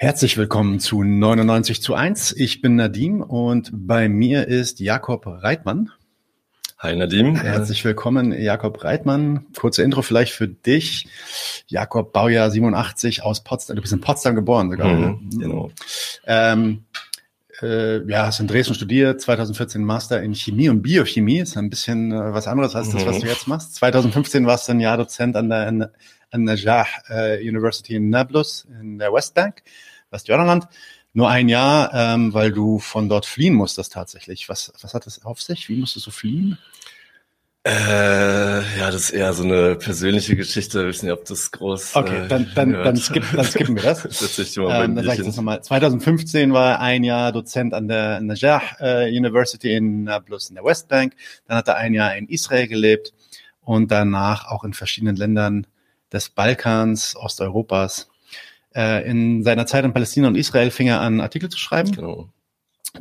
Herzlich willkommen zu 99 zu 1. Ich bin Nadim und bei mir ist Jakob Reitmann. Hi Nadim. Herzlich willkommen, Jakob Reitmann. Kurze Intro vielleicht für dich. Jakob, Baujahr 87 aus Potsdam. Du bist in Potsdam geboren sogar. Mhm, ne? genau. Ähm, äh, ja, hast in Dresden studiert, 2014 Master in Chemie und Biochemie. Ist ein bisschen äh, was anderes als das, was mhm. du jetzt machst. 2015 warst du ein Jahr Dozent an der an der Jah äh, University in Nablus in der Westbank, Westjordanland. Nur ein Jahr, ähm, weil du von dort fliehen musstest tatsächlich. Was, was hat das auf sich? Wie musstest du fliehen? Äh, ja, das ist eher so eine persönliche Geschichte. Ich weiß nicht, ob das groß. Okay, äh, dann, dann, dann, skip, dann skippen wir das. das ich mal ähm, dann sag ich das nochmal. 2015 war ein Jahr Dozent an der Najah äh, University in Nablus in der Westbank. Dann hat er ein Jahr in Israel gelebt und danach auch in verschiedenen Ländern des Balkans, Osteuropas. Äh, in seiner Zeit in Palästina und Israel fing er an, Artikel zu schreiben. Genau.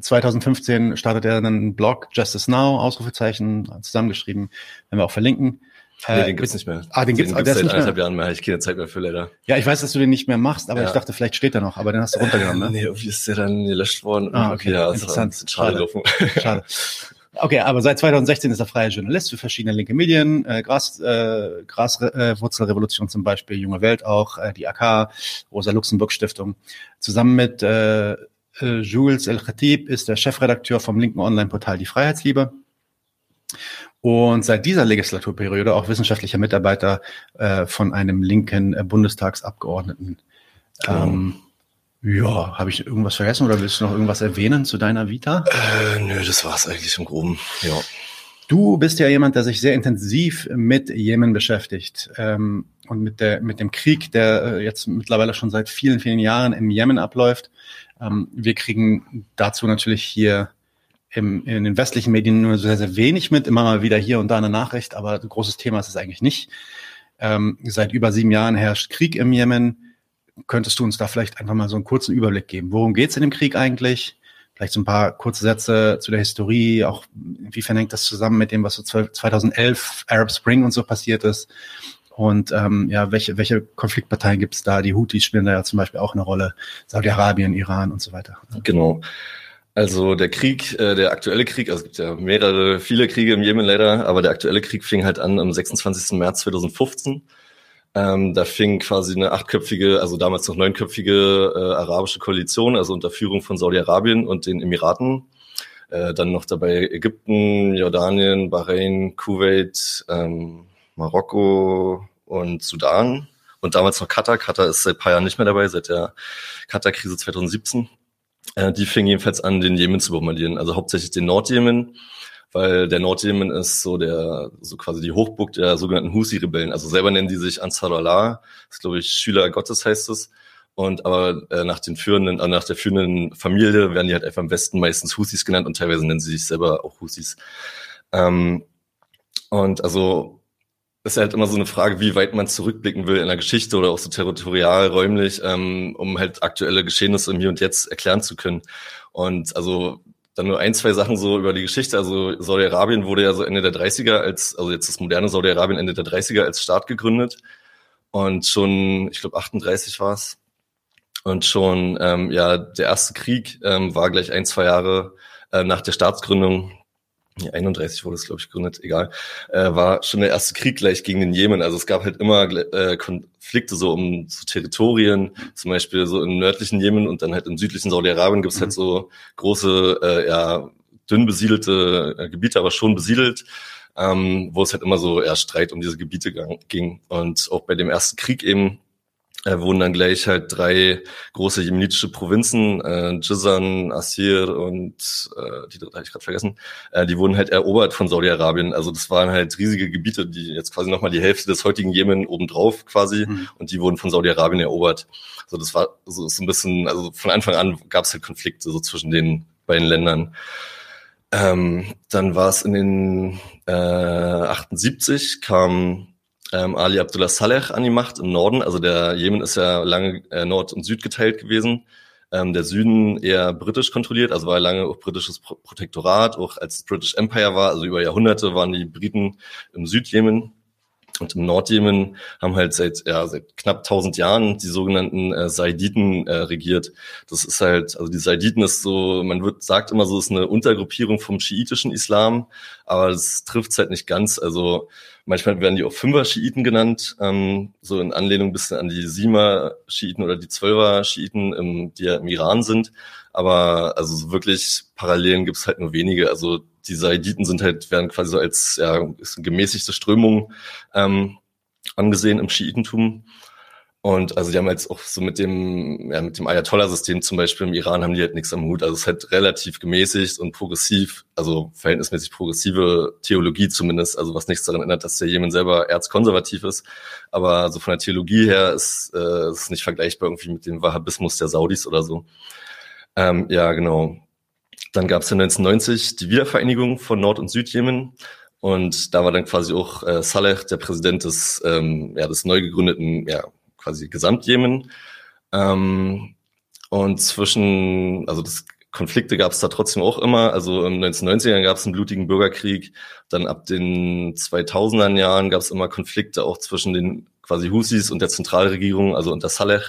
2015 startet er einen Blog, Justice Now, Ausrufezeichen, zusammengeschrieben, werden wir auch verlinken. Nee, den gibt's nicht mehr. Ah, den gibt's, den gibt's seit anderthalb Jahren mehr. Ich keine Zeit mehr für leider. Ja, ich weiß, dass du den nicht mehr machst, aber ja. ich dachte, vielleicht steht er noch, aber den hast du runtergenommen, ne? Nee, irgendwie ist der dann gelöscht worden. Ah, okay. Ja, Interessant. Schade. Schade. Schade. Okay, aber seit 2016 ist er freier Journalist für verschiedene linke Medien, äh, Gras, äh, Graswurzelrevolution zum Beispiel, Junge Welt auch, äh, die AK, Rosa Luxemburg Stiftung. Zusammen mit äh, äh, Jules El Khatib ist der Chefredakteur vom linken Online-Portal Die Freiheitsliebe. Und seit dieser Legislaturperiode auch wissenschaftlicher Mitarbeiter äh, von einem linken äh, Bundestagsabgeordneten. Ähm, ja, habe ich irgendwas vergessen oder willst du noch irgendwas erwähnen zu deiner Vita? Äh, nö, das war's eigentlich im Groben. Ja. Du bist ja jemand, der sich sehr intensiv mit Jemen beschäftigt ähm, und mit der mit dem Krieg, der äh, jetzt mittlerweile schon seit vielen vielen Jahren im Jemen abläuft. Ähm, wir kriegen dazu natürlich hier im, in den westlichen Medien nur sehr sehr wenig mit, immer mal wieder hier und da eine Nachricht, aber ein großes Thema ist es eigentlich nicht. Ähm, seit über sieben Jahren herrscht Krieg im Jemen könntest du uns da vielleicht einfach mal so einen kurzen Überblick geben? Worum geht es in dem Krieg eigentlich? Vielleicht so ein paar kurze Sätze zu der Historie, auch inwiefern hängt das zusammen mit dem, was so 2011 Arab Spring und so passiert ist? Und ähm, ja, welche, welche Konfliktparteien gibt es da? Die Houthis spielen da ja zum Beispiel auch eine Rolle, Saudi-Arabien, Iran und so weiter. Genau. Also der Krieg, äh, der aktuelle Krieg, also es gibt ja mehrere, viele Kriege im Jemen leider, aber der aktuelle Krieg fing halt an am 26. März 2015 ähm, da fing quasi eine achtköpfige, also damals noch neunköpfige äh, arabische Koalition, also unter Führung von Saudi-Arabien und den Emiraten. Äh, dann noch dabei Ägypten, Jordanien, Bahrain, Kuwait, ähm, Marokko und Sudan. Und damals noch Katar. Katar ist seit paar Jahren nicht mehr dabei, seit der Katar-Krise 2017. Äh, die fing jedenfalls an, den Jemen zu bombardieren, also hauptsächlich den Nordjemen weil der Nordjemen ist so der, so quasi die Hochburg der sogenannten Husi-Rebellen. Also selber nennen die sich Ansar Allah, das ist glaube ich Schüler Gottes heißt es. Und aber äh, nach den führenden, äh, nach der führenden Familie werden die halt einfach im Westen meistens Husis genannt und teilweise nennen sie sich selber auch Husis. Ähm, und also ist halt immer so eine Frage, wie weit man zurückblicken will in der Geschichte oder auch so territorial, räumlich, ähm, um halt aktuelle Geschehnisse im Hier und Jetzt erklären zu können. Und also dann nur ein, zwei Sachen so über die Geschichte. Also Saudi-Arabien wurde ja so Ende der 30er als, also jetzt das moderne Saudi-Arabien Ende der 30er als Staat gegründet. Und schon, ich glaube 38 war es. Und schon, ähm, ja, der erste Krieg ähm, war gleich ein, zwei Jahre äh, nach der Staatsgründung 31 wurde es, glaube ich, gegründet, egal, äh, war schon der erste Krieg gleich gegen den Jemen. Also es gab halt immer äh, Konflikte so um so Territorien, zum Beispiel so im nördlichen Jemen und dann halt im südlichen Saudi-Arabien gibt es halt mhm. halt so große, äh, ja, dünn besiedelte äh, Gebiete, aber schon besiedelt, ähm, wo es halt immer so eher Streit um diese Gebiete ging. Und auch bei dem ersten Krieg eben äh, wurden dann gleich halt drei große jemenitische Provinzen, äh, Jizan, Assir und äh, die dritte habe ich gerade vergessen, äh, die wurden halt erobert von Saudi-Arabien. Also das waren halt riesige Gebiete, die jetzt quasi nochmal die Hälfte des heutigen Jemen obendrauf quasi mhm. und die wurden von Saudi-Arabien erobert. Also das war so, so ein bisschen, also von Anfang an gab es halt Konflikte so zwischen den beiden Ländern. Ähm, dann war es in den äh, 78 kam ähm, Ali Abdullah Saleh an die Macht im Norden. Also der Jemen ist ja lange äh, Nord und Süd geteilt gewesen. Ähm, der Süden eher britisch kontrolliert, also war lange auch britisches Pro Protektorat, auch als British Empire war, also über Jahrhunderte waren die Briten im Südjemen. Und im Nordjemen haben halt seit, ja, seit knapp 1000 Jahren die sogenannten äh, Saiditen äh, regiert. Das ist halt, also die Saiditen ist so, man wird, sagt immer so, ist eine Untergruppierung vom schiitischen Islam, aber das trifft halt nicht ganz. Also manchmal werden die auch Fünfer-Schiiten genannt, ähm, so in Anlehnung ein bisschen an die Siemer-Schiiten oder die Zwölfer-Schiiten, ähm, die ja im Iran sind. Aber also so wirklich Parallelen gibt's halt nur wenige. Also die Saiditen sind halt, werden quasi so als ja, gemäßigte Strömung ähm, angesehen im Schiitentum. Und also die haben jetzt auch so mit dem, ja, mit dem Ayatollah-System zum Beispiel im Iran haben die halt nichts am Hut. Also es ist halt relativ gemäßigt und progressiv, also verhältnismäßig progressive Theologie zumindest, also was nichts daran ändert, dass der Jemen selber erzkonservativ ist. Aber so von der Theologie her ist äh, ist nicht vergleichbar irgendwie mit dem Wahhabismus der Saudis oder so. Ähm, ja, genau. Dann gab es ja 1990 die Wiedervereinigung von Nord- und Südjemen. Und da war dann quasi auch äh, Saleh, der Präsident des, ähm, ja, des neu gegründeten, ja, quasi Gesamtjemen. Ähm, und zwischen, also das Konflikte gab es da trotzdem auch immer. Also den 1990ern gab es einen blutigen Bürgerkrieg. Dann ab den 2000er Jahren gab es immer Konflikte auch zwischen den quasi Husis und der Zentralregierung, also unter Saleh.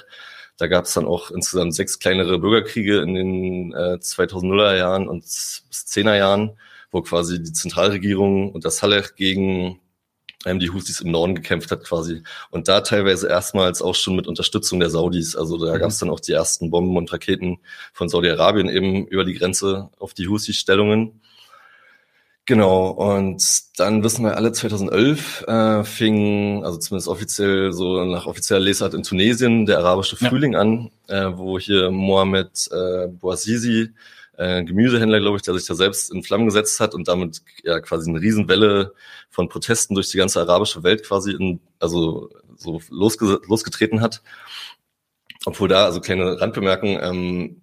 Da gab es dann auch insgesamt sechs kleinere Bürgerkriege in den äh, 2000er Jahren und bis 10er Jahren, wo quasi die Zentralregierung unter Saleh gegen ähm, die Houthis im Norden gekämpft hat quasi. Und da teilweise erstmals auch schon mit Unterstützung der Saudis. Also da mhm. gab es dann auch die ersten Bomben und Raketen von Saudi-Arabien eben über die Grenze auf die Houthi-Stellungen. Genau, und dann wissen wir alle, 2011 äh, fing, also zumindest offiziell, so nach offizieller Lesart in Tunesien, der arabische Frühling ja. an, äh, wo hier Mohamed äh, Bouazizi, äh, Gemüsehändler, glaube ich, der sich da selbst in Flammen gesetzt hat und damit ja quasi eine Riesenwelle von Protesten durch die ganze arabische Welt quasi in, also so losge losgetreten hat. Obwohl da, also kleine Randbemerkung, ähm,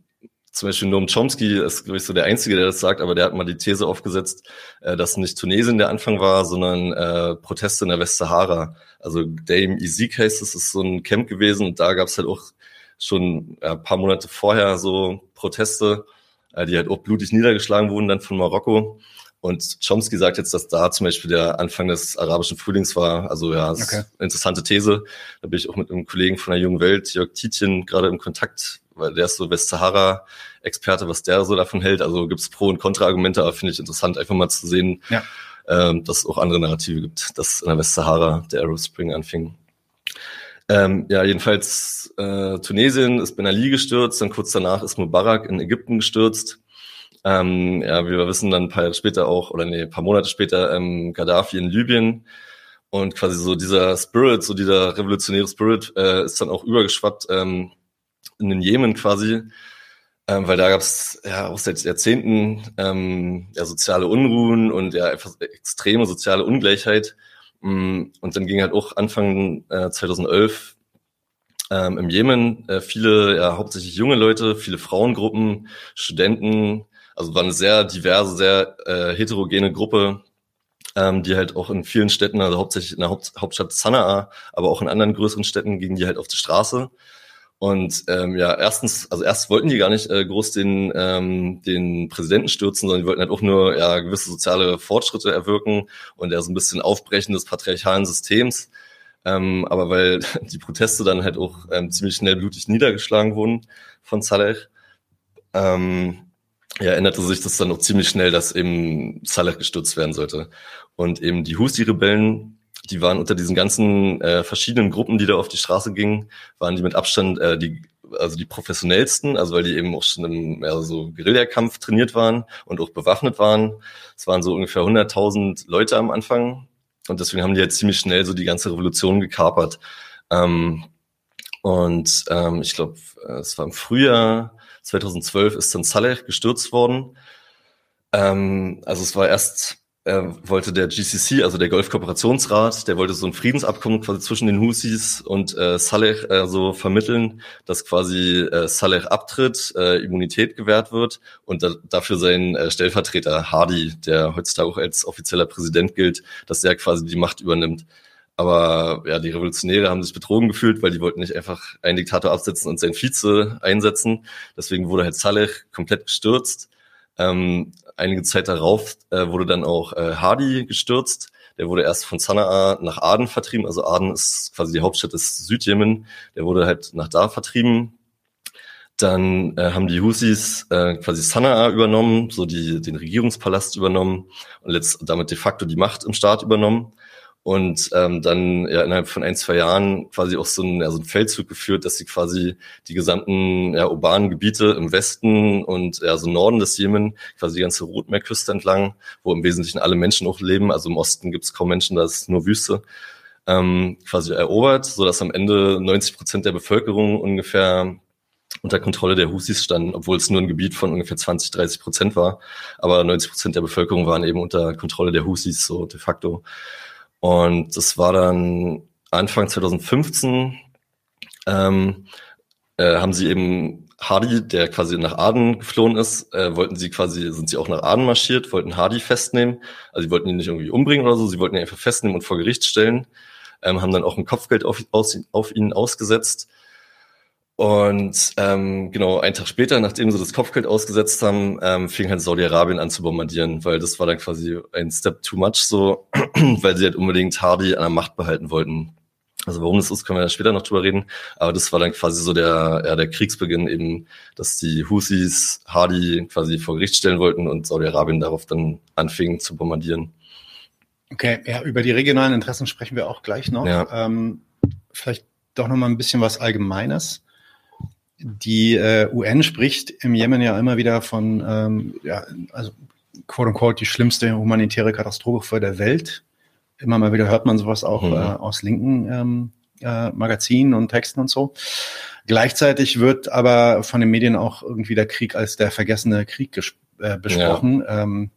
zum Beispiel Noam Chomsky ist, glaube ich, so der Einzige, der das sagt, aber der hat mal die These aufgesetzt, äh, dass nicht Tunesien der Anfang war, sondern äh, Proteste in der Westsahara. Also Dame Izik heißt es, ist so ein Camp gewesen und da gab es halt auch schon ja, paar Monate vorher so Proteste, äh, die halt auch blutig niedergeschlagen wurden dann von Marokko. Und Chomsky sagt jetzt, dass da zum Beispiel der Anfang des arabischen Frühlings war. Also ja, okay. interessante These. Da bin ich auch mit einem Kollegen von der Jungen Welt, Jörg Tietjen, gerade im Kontakt, weil der ist so Westsahara-Experte, was der so davon hält. Also gibt es Pro- und Kontra-Argumente, aber finde ich interessant, einfach mal zu sehen, ja. ähm, dass es auch andere Narrative gibt, dass in der Westsahara der Arab Spring anfing. Ähm, ja, jedenfalls äh, Tunesien ist Ben Ali gestürzt, dann kurz danach ist Mubarak in Ägypten gestürzt. Ähm, ja, wie wir wissen, dann ein paar Jahre später auch, oder nee, ein paar Monate später ähm, Gaddafi in Libyen. Und quasi so dieser Spirit, so dieser revolutionäre Spirit äh, ist dann auch übergeschwappt ähm, in den Jemen quasi, ähm, weil da gab es ja auch seit Jahrzehnten ähm, ja, soziale Unruhen und ja einfach extreme soziale Ungleichheit. Mm, und dann ging halt auch Anfang äh, 2011 ähm, im Jemen äh, viele, ja hauptsächlich junge Leute, viele Frauengruppen, Studenten, also war eine sehr diverse, sehr äh, heterogene Gruppe, ähm, die halt auch in vielen Städten, also hauptsächlich in der Haupt Hauptstadt Sanaa, aber auch in anderen größeren Städten gingen die halt auf die Straße und ähm, ja, erstens, also erst wollten die gar nicht äh, groß den, ähm, den Präsidenten stürzen, sondern die wollten halt auch nur ja, gewisse soziale Fortschritte erwirken und ja so ein bisschen Aufbrechen des patriarchalen Systems. Ähm, aber weil die Proteste dann halt auch ähm, ziemlich schnell blutig niedergeschlagen wurden von Saleh, ähm, ja, änderte sich das dann auch ziemlich schnell, dass eben Saleh gestürzt werden sollte. Und eben die Husi-Rebellen die waren unter diesen ganzen äh, verschiedenen Gruppen, die da auf die Straße gingen, waren die mit Abstand äh, die also die professionellsten, also weil die eben auch schon im ja, so Guerillakampf trainiert waren und auch bewaffnet waren. Es waren so ungefähr 100.000 Leute am Anfang und deswegen haben die jetzt ziemlich schnell so die ganze Revolution gekapert. Ähm, und ähm, ich glaube, es war im Frühjahr 2012 ist dann Saleh gestürzt worden. Ähm, also es war erst er wollte der GCC, also der Golfkooperationsrat, der wollte so ein Friedensabkommen quasi zwischen den Husis und äh, Saleh äh, so vermitteln, dass quasi äh, Saleh abtritt, äh, Immunität gewährt wird und da, dafür sein äh, Stellvertreter Hadi, der heutzutage auch als offizieller Präsident gilt, dass der quasi die Macht übernimmt. Aber ja, die Revolutionäre haben sich betrogen gefühlt, weil die wollten nicht einfach einen Diktator absetzen und seinen Vize einsetzen. Deswegen wurde halt Saleh komplett gestürzt. Ähm, einige Zeit darauf äh, wurde dann auch äh, Hardy gestürzt. Der wurde erst von Sanaa nach Aden vertrieben. Also Aden ist quasi die Hauptstadt des Südjemen. Der wurde halt nach da vertrieben. Dann äh, haben die Husis äh, quasi Sanaa übernommen, so die, den Regierungspalast übernommen und letzt, damit de facto die Macht im Staat übernommen und ähm, dann ja innerhalb von ein, zwei Jahren quasi auch so ein, ja, so ein Feldzug geführt, dass sie quasi die gesamten ja, urbanen Gebiete im Westen und ja, so Norden des Jemen, quasi die ganze Rotmeerküste entlang, wo im Wesentlichen alle Menschen auch leben, also im Osten gibt es kaum Menschen, da ist nur Wüste, ähm, quasi erobert, so dass am Ende 90 Prozent der Bevölkerung ungefähr unter Kontrolle der Husis standen, obwohl es nur ein Gebiet von ungefähr 20, 30 Prozent war. Aber 90 Prozent der Bevölkerung waren eben unter Kontrolle der Husis, so de facto. Und das war dann Anfang 2015, ähm, äh, haben sie eben Hardy, der quasi nach Aden geflohen ist, äh, wollten sie quasi, sind sie auch nach Aden marschiert, wollten Hardy festnehmen. Also sie wollten ihn nicht irgendwie umbringen oder so, sie wollten ihn einfach festnehmen und vor Gericht stellen, ähm, haben dann auch ein Kopfgeld auf, aus, auf ihn ausgesetzt. Und ähm, genau, einen Tag später, nachdem sie das Kopfgeld ausgesetzt haben, ähm, fing halt Saudi-Arabien an zu bombardieren, weil das war dann quasi ein Step too much so, weil sie halt unbedingt Hardy an der Macht behalten wollten. Also warum das ist, können wir ja später noch drüber reden. Aber das war dann quasi so der, ja, der Kriegsbeginn eben, dass die Houthis Hardy quasi vor Gericht stellen wollten und Saudi-Arabien darauf dann anfing zu bombardieren. Okay, ja, über die regionalen Interessen sprechen wir auch gleich noch. Ja. Ähm, vielleicht doch noch mal ein bisschen was Allgemeines. Die äh, UN spricht im Jemen ja immer wieder von, ähm, ja, also quote unquote, die schlimmste humanitäre Katastrophe der Welt. Immer mal wieder hört man sowas auch mhm. äh, aus linken ähm, äh, Magazinen und Texten und so. Gleichzeitig wird aber von den Medien auch irgendwie der Krieg als der vergessene Krieg äh, besprochen. Ja. Ähm,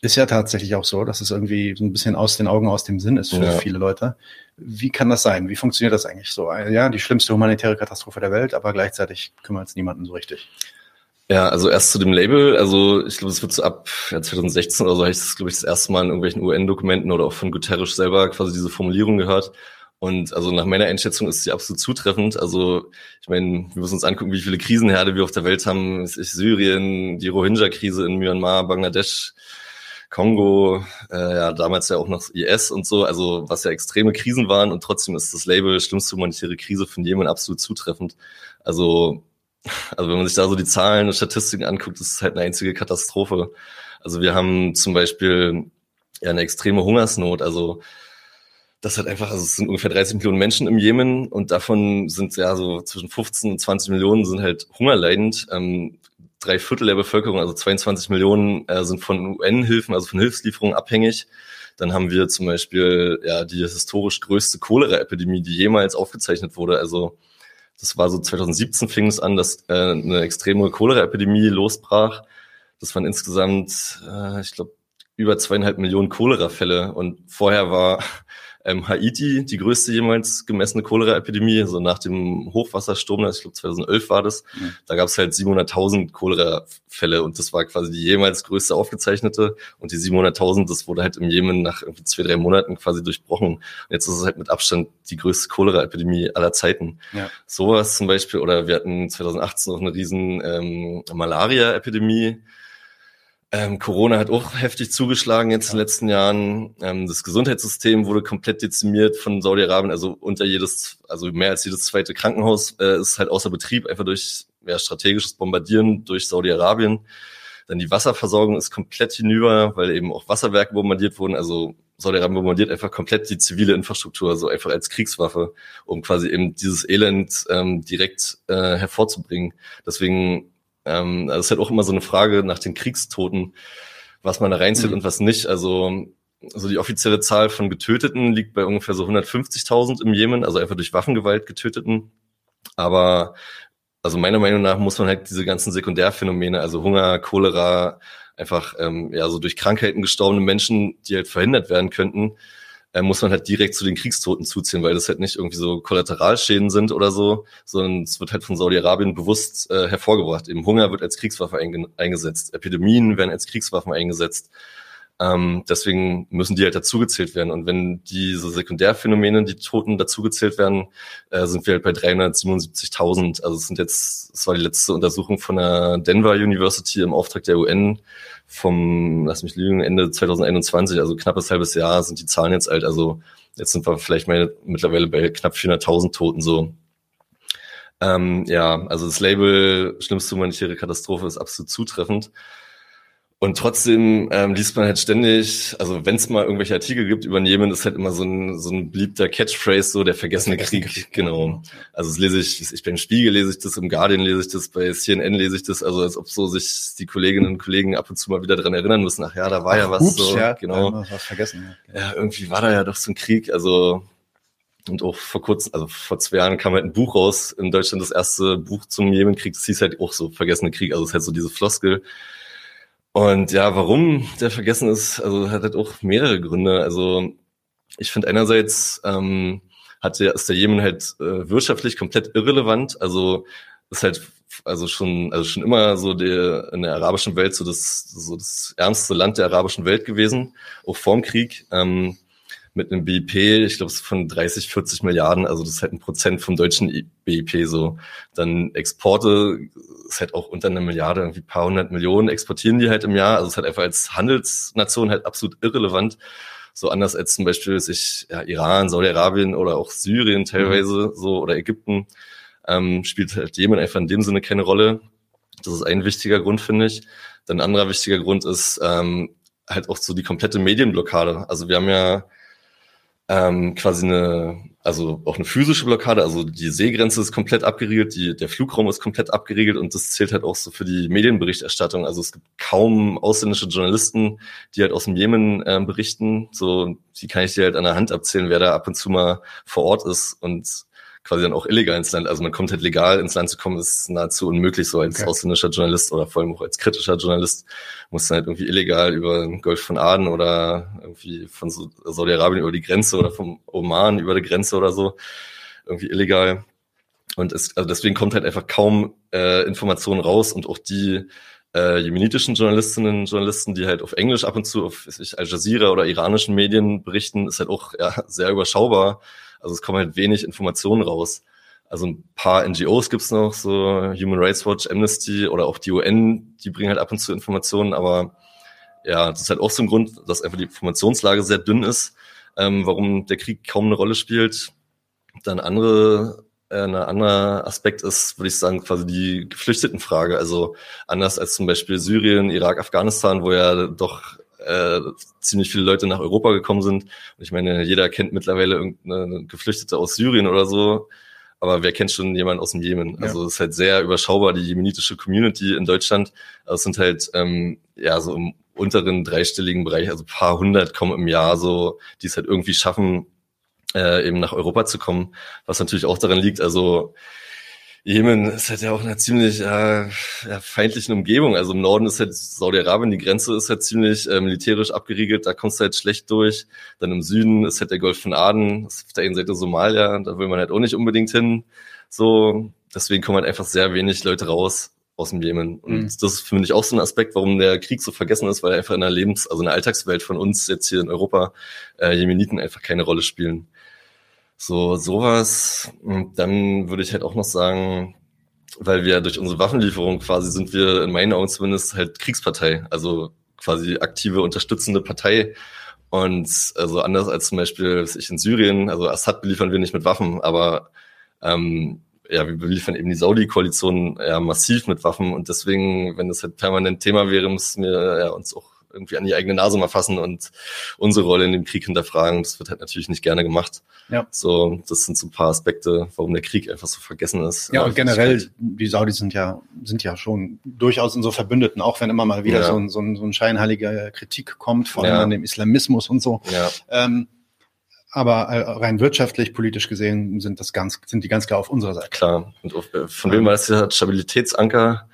ist ja tatsächlich auch so, dass es irgendwie so ein bisschen aus den Augen, aus dem Sinn ist für ja. viele Leute. Wie kann das sein? Wie funktioniert das eigentlich so? Ja, die schlimmste humanitäre Katastrophe der Welt, aber gleichzeitig kümmert es niemanden so richtig. Ja, also erst zu dem Label, also ich glaube, es wird so ab ja, 2016 oder so, habe ich das, glaube ich, das erste Mal in irgendwelchen UN-Dokumenten oder auch von Guterres selber quasi diese Formulierung gehört. Und also nach meiner Einschätzung ist sie absolut zutreffend. Also ich meine, wir müssen uns angucken, wie viele Krisenherde wir auf der Welt haben. Syrien, die Rohingya-Krise in Myanmar, Bangladesch, Kongo, äh, ja damals ja auch noch IS und so, also was ja extreme Krisen waren und trotzdem ist das Label schlimmste humanitäre Krise von Jemen absolut zutreffend. Also, also wenn man sich da so die Zahlen und Statistiken anguckt, ist es halt eine einzige Katastrophe. Also wir haben zum Beispiel ja eine extreme Hungersnot, also das hat einfach, also es sind ungefähr 30 Millionen Menschen im Jemen und davon sind ja so zwischen 15 und 20 Millionen sind halt hungerleidend. Ähm, drei Viertel der Bevölkerung, also 22 Millionen, äh, sind von UN-Hilfen, also von Hilfslieferungen abhängig. Dann haben wir zum Beispiel ja die historisch größte Cholera-Epidemie, die jemals aufgezeichnet wurde. Also das war so 2017 fing es an, dass äh, eine extreme Cholera-Epidemie losbrach. Das waren insgesamt, äh, ich glaube, über zweieinhalb Millionen Cholera-Fälle. Und vorher war ähm, Haiti, die größte jemals gemessene Cholera-Epidemie, so also nach dem Hochwassersturm, ich glaube 2011 war das, mhm. da gab es halt 700.000 Cholera-Fälle und das war quasi die jemals größte aufgezeichnete und die 700.000, das wurde halt im Jemen nach irgendwie zwei, drei Monaten quasi durchbrochen. Und jetzt ist es halt mit Abstand die größte Cholera-Epidemie aller Zeiten. Ja. Sowas zum Beispiel, oder wir hatten 2018 noch eine riesen ähm, Malaria-Epidemie, ähm, Corona hat auch heftig zugeschlagen jetzt ja. in den letzten Jahren. Ähm, das Gesundheitssystem wurde komplett dezimiert von Saudi-Arabien. Also unter jedes, also mehr als jedes zweite Krankenhaus äh, ist halt außer Betrieb, einfach durch ja, strategisches Bombardieren durch Saudi-Arabien. Dann die Wasserversorgung ist komplett hinüber, weil eben auch Wasserwerke bombardiert wurden. Also Saudi-Arabien bombardiert einfach komplett die zivile Infrastruktur, so einfach als Kriegswaffe, um quasi eben dieses Elend ähm, direkt äh, hervorzubringen. Deswegen ähm, das ist halt auch immer so eine Frage nach den Kriegstoten, was man da reinzählt mhm. und was nicht. Also, also die offizielle Zahl von Getöteten liegt bei ungefähr so 150.000 im Jemen, also einfach durch Waffengewalt Getöteten. Aber also meiner Meinung nach muss man halt diese ganzen Sekundärphänomene, also Hunger, Cholera, einfach ähm, ja so durch Krankheiten gestorbene Menschen, die halt verhindert werden könnten, äh, muss man halt direkt zu den Kriegstoten zuziehen, weil das halt nicht irgendwie so Kollateralschäden sind oder so, sondern es wird halt von Saudi-Arabien bewusst äh, hervorgebracht. Eben Hunger wird als Kriegswaffe einge eingesetzt, Epidemien werden als Kriegswaffen eingesetzt. Ähm, deswegen müssen die halt dazugezählt werden. Und wenn diese Sekundärphänomene, die Toten dazugezählt werden, äh, sind wir halt bei 377.000. Also es sind jetzt, es war die letzte Untersuchung von der Denver University im Auftrag der UN vom, lass mich lügen, Ende 2021, also knappes halbes Jahr sind die Zahlen jetzt alt. Also jetzt sind wir vielleicht mal mittlerweile bei knapp 400.000 Toten so. Ähm, ja, also das Label schlimmste humanitäre Katastrophe ist absolut zutreffend. Und trotzdem ähm, liest man halt ständig, also wenn es mal irgendwelche Artikel gibt über Jemen, ist halt immer so ein, so ein beliebter Catchphrase, so der vergessene, der vergessene Krieg. Krieg. Genau. Also das lese ich, ich beim Spiegel lese ich das, im Guardian lese ich das, bei CNN lese ich das, also als ob so sich die Kolleginnen und Kollegen ab und zu mal wieder dran erinnern müssen, ach ja, da war ach, ja was ups, so, ja, genau. Was vergessen. Ja. ja, irgendwie war da ja doch so ein Krieg, also und auch vor kurzem, also vor zwei Jahren kam halt ein Buch raus, in Deutschland das erste Buch zum Jemenkrieg, das hieß halt auch so Vergessene Krieg, also es ist halt so diese Floskel, und ja, warum der vergessen ist, also hat halt auch mehrere Gründe. Also ich finde einerseits ähm, hat der, ist der Jemen halt äh, wirtschaftlich komplett irrelevant. Also ist halt also schon also schon immer so der in der arabischen Welt so das so das ärmste Land der arabischen Welt gewesen, auch vorm Krieg. Ähm, mit einem BIP, ich glaube, es von 30, 40 Milliarden, also das ist halt ein Prozent vom deutschen BIP so. Dann Exporte ist halt auch unter einer Milliarde, irgendwie paar hundert Millionen exportieren die halt im Jahr. Also es ist halt einfach als Handelsnation halt absolut irrelevant. So anders als zum Beispiel sich ja, Iran, Saudi-Arabien oder auch Syrien teilweise mhm. so oder Ägypten ähm, spielt halt Jemen einfach in dem Sinne keine Rolle. Das ist ein wichtiger Grund, finde ich. Dann ein anderer wichtiger Grund ist ähm, halt auch so die komplette Medienblockade. Also wir haben ja ähm, quasi eine, also auch eine physische Blockade, also die Seegrenze ist komplett abgeriegelt, die, der Flugraum ist komplett abgeriegelt und das zählt halt auch so für die Medienberichterstattung. Also es gibt kaum ausländische Journalisten, die halt aus dem Jemen äh, berichten. So, die kann ich dir halt an der Hand abzählen, wer da ab und zu mal vor Ort ist und quasi dann auch illegal ins Land. Also man kommt halt legal ins Land zu kommen, ist nahezu unmöglich, so als okay. ausländischer Journalist oder vor allem auch als kritischer Journalist. Muss dann halt irgendwie illegal über den Golf von Aden oder irgendwie von Saudi-Arabien über die Grenze oder vom Oman über die Grenze oder so. Irgendwie illegal. Und es, also deswegen kommt halt einfach kaum äh, Informationen raus und auch die äh, jemenitischen Journalistinnen und Journalisten, die halt auf Englisch ab und zu auf ich, Al Jazeera oder iranischen Medien berichten, ist halt auch ja, sehr überschaubar also es kommen halt wenig Informationen raus. Also ein paar NGOs gibt's noch, so Human Rights Watch, Amnesty oder auch die UN, die bringen halt ab und zu Informationen, aber ja, das ist halt auch so ein Grund, dass einfach die Informationslage sehr dünn ist, ähm, warum der Krieg kaum eine Rolle spielt. Dann andere, äh, ein anderer Aspekt ist, würde ich sagen, quasi die Geflüchtetenfrage. Also anders als zum Beispiel Syrien, Irak, Afghanistan, wo ja doch äh, ziemlich viele Leute nach Europa gekommen sind. Und ich meine, jeder kennt mittlerweile irgendeine Geflüchtete aus Syrien oder so. Aber wer kennt schon jemanden aus dem Jemen? Also es ist halt sehr überschaubar, die jemenitische Community in Deutschland. Also es sind halt ähm, ja so im unteren dreistelligen Bereich, also paar hundert kommen im Jahr so, die es halt irgendwie schaffen, äh, eben nach Europa zu kommen. Was natürlich auch daran liegt, also Jemen ist halt ja auch in einer ziemlich äh, ja, feindlichen Umgebung. Also im Norden ist halt Saudi-Arabien, die Grenze ist halt ziemlich äh, militärisch abgeriegelt, da kommst du halt schlecht durch. Dann im Süden ist halt der Golf von Aden, ist auf der einen Seite Somalia, da will man halt auch nicht unbedingt hin. So, deswegen kommen halt einfach sehr wenig Leute raus aus dem Jemen. Und mhm. das ist für mich auch so ein Aspekt, warum der Krieg so vergessen ist, weil einfach in der Lebens-, also in der Alltagswelt von uns jetzt hier in Europa äh, Jemeniten einfach keine Rolle spielen. So, sowas. Und dann würde ich halt auch noch sagen, weil wir durch unsere Waffenlieferung quasi sind wir in meinen Augen zumindest halt Kriegspartei, also quasi aktive unterstützende Partei. Und also anders als zum Beispiel ich in Syrien, also Assad beliefern wir nicht mit Waffen, aber ähm, ja, wir beliefern eben die Saudi-Koalition ja massiv mit Waffen und deswegen, wenn das halt permanent Thema wäre, müssen wir ja uns auch irgendwie an die eigene Nase mal fassen und unsere Rolle in dem Krieg hinterfragen. Das wird halt natürlich nicht gerne gemacht. Ja. So, das sind so ein paar Aspekte, warum der Krieg einfach so vergessen ist. Ja, und generell, die Saudis sind ja, sind ja schon durchaus unsere Verbündeten, auch wenn immer mal wieder ja. so, ein, so, ein, so ein scheinheiliger Kritik kommt, vor allem ja. an dem Islamismus und so. Ja. Ähm, aber äh, rein wirtschaftlich, politisch gesehen sind das ganz, sind die ganz klar auf unserer Seite. Klar. Und auf, äh, von wem war das der Stabilitätsanker?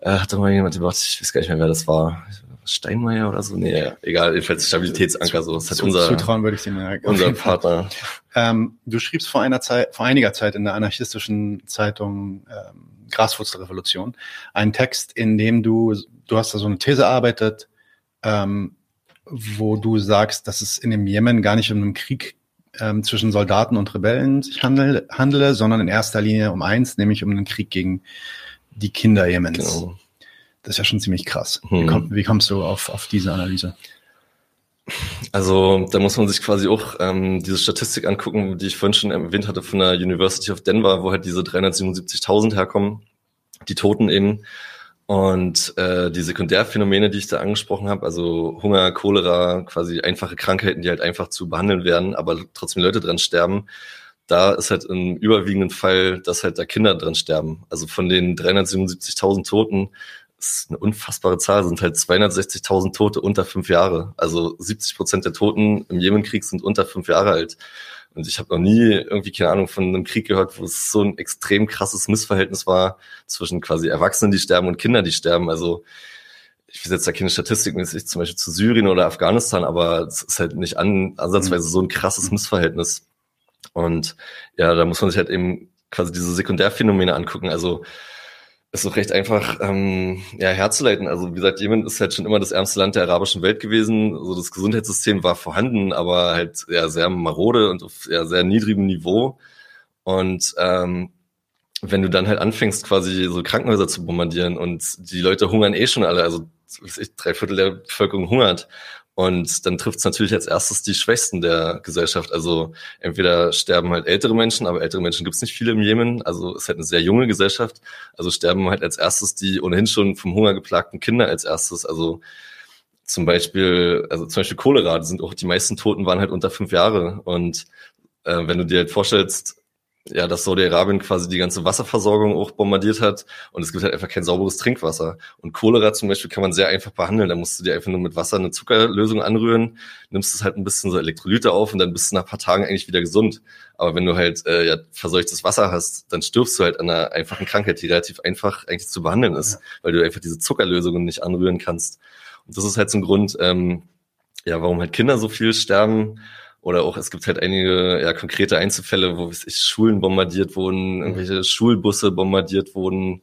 Äh, hat doch mal jemand gemacht, ich weiß gar nicht mehr, wer das war. Steinmeier oder so? Nee, ja, egal, jedenfalls Stabilitätsanker, so. Das hat unser, Zutrauen würde ich dem ja, unser Partner. Ähm, du schriebst vor einer Zeit, vor einiger Zeit in der anarchistischen Zeitung ähm, Graswurzelrevolution einen Text, in dem du, du hast da so eine These erarbeitet, ähm, wo du sagst, dass es in dem Jemen gar nicht um einen Krieg ähm, zwischen Soldaten und Rebellen sich handel, handele, sondern in erster Linie um eins, nämlich um einen Krieg gegen die Kinder Jemens. Genau. Das ist ja schon ziemlich krass. Hm. Wie, komm, wie, kommst du auf, auf diese Analyse? Also da muss man sich quasi auch ähm, diese Statistik angucken, die ich vorhin schon erwähnt hatte von der University of Denver, wo halt diese 377.000 herkommen, die Toten eben. Und äh, die Sekundärphänomene, die ich da angesprochen habe, also Hunger, Cholera, quasi einfache Krankheiten, die halt einfach zu behandeln werden, aber trotzdem Leute dran sterben, da ist halt im überwiegenden Fall, dass halt da Kinder dran sterben. Also von den 377.000 Toten ist eine unfassbare Zahl, sind halt 260.000 Tote unter fünf Jahre. Also 70 Prozent der Toten im Jemenkrieg sind unter fünf Jahre alt. Und ich habe noch nie irgendwie, keine Ahnung, von einem Krieg gehört, wo es so ein extrem krasses Missverhältnis war zwischen quasi Erwachsenen, die sterben und Kindern, die sterben. Also ich will jetzt da keine Statistik mäßig zum Beispiel zu Syrien oder Afghanistan, aber es ist halt nicht an, ansatzweise so ein krasses Missverhältnis. Und ja, da muss man sich halt eben quasi diese Sekundärphänomene angucken. Also ist doch recht einfach ähm, ja, herzuleiten. Also wie gesagt, Jemen ist halt schon immer das ärmste Land der arabischen Welt gewesen. Also das Gesundheitssystem war vorhanden, aber halt ja sehr marode und auf ja, sehr niedrigem Niveau. Und ähm, wenn du dann halt anfängst, quasi so Krankenhäuser zu bombardieren und die Leute hungern eh schon alle, also drei Viertel der Bevölkerung hungert und dann trifft es natürlich als erstes die Schwächsten der Gesellschaft. Also entweder sterben halt ältere Menschen, aber ältere Menschen gibt es nicht viele im Jemen. Also es ist halt eine sehr junge Gesellschaft. Also sterben halt als erstes die ohnehin schon vom Hunger geplagten Kinder als erstes. Also zum Beispiel, also zum Beispiel Cholera, sind auch die meisten Toten waren halt unter fünf Jahre. Und äh, wenn du dir halt vorstellst, ja, dass Saudi-Arabien quasi die ganze Wasserversorgung auch bombardiert hat und es gibt halt einfach kein sauberes Trinkwasser. Und Cholera zum Beispiel kann man sehr einfach behandeln. Da musst du dir einfach nur mit Wasser eine Zuckerlösung anrühren, nimmst es halt ein bisschen so Elektrolyte auf und dann bist du nach ein paar Tagen eigentlich wieder gesund. Aber wenn du halt äh, ja, verseuchtes Wasser hast, dann stirbst du halt an einer einfachen Krankheit, die relativ einfach eigentlich zu behandeln ist, ja. weil du einfach diese Zuckerlösungen nicht anrühren kannst. Und das ist halt so ein Grund, ähm, ja, warum halt Kinder so viel sterben oder auch, es gibt halt einige ja, konkrete Einzelfälle, wo ich, Schulen bombardiert wurden, mhm. irgendwelche Schulbusse bombardiert wurden.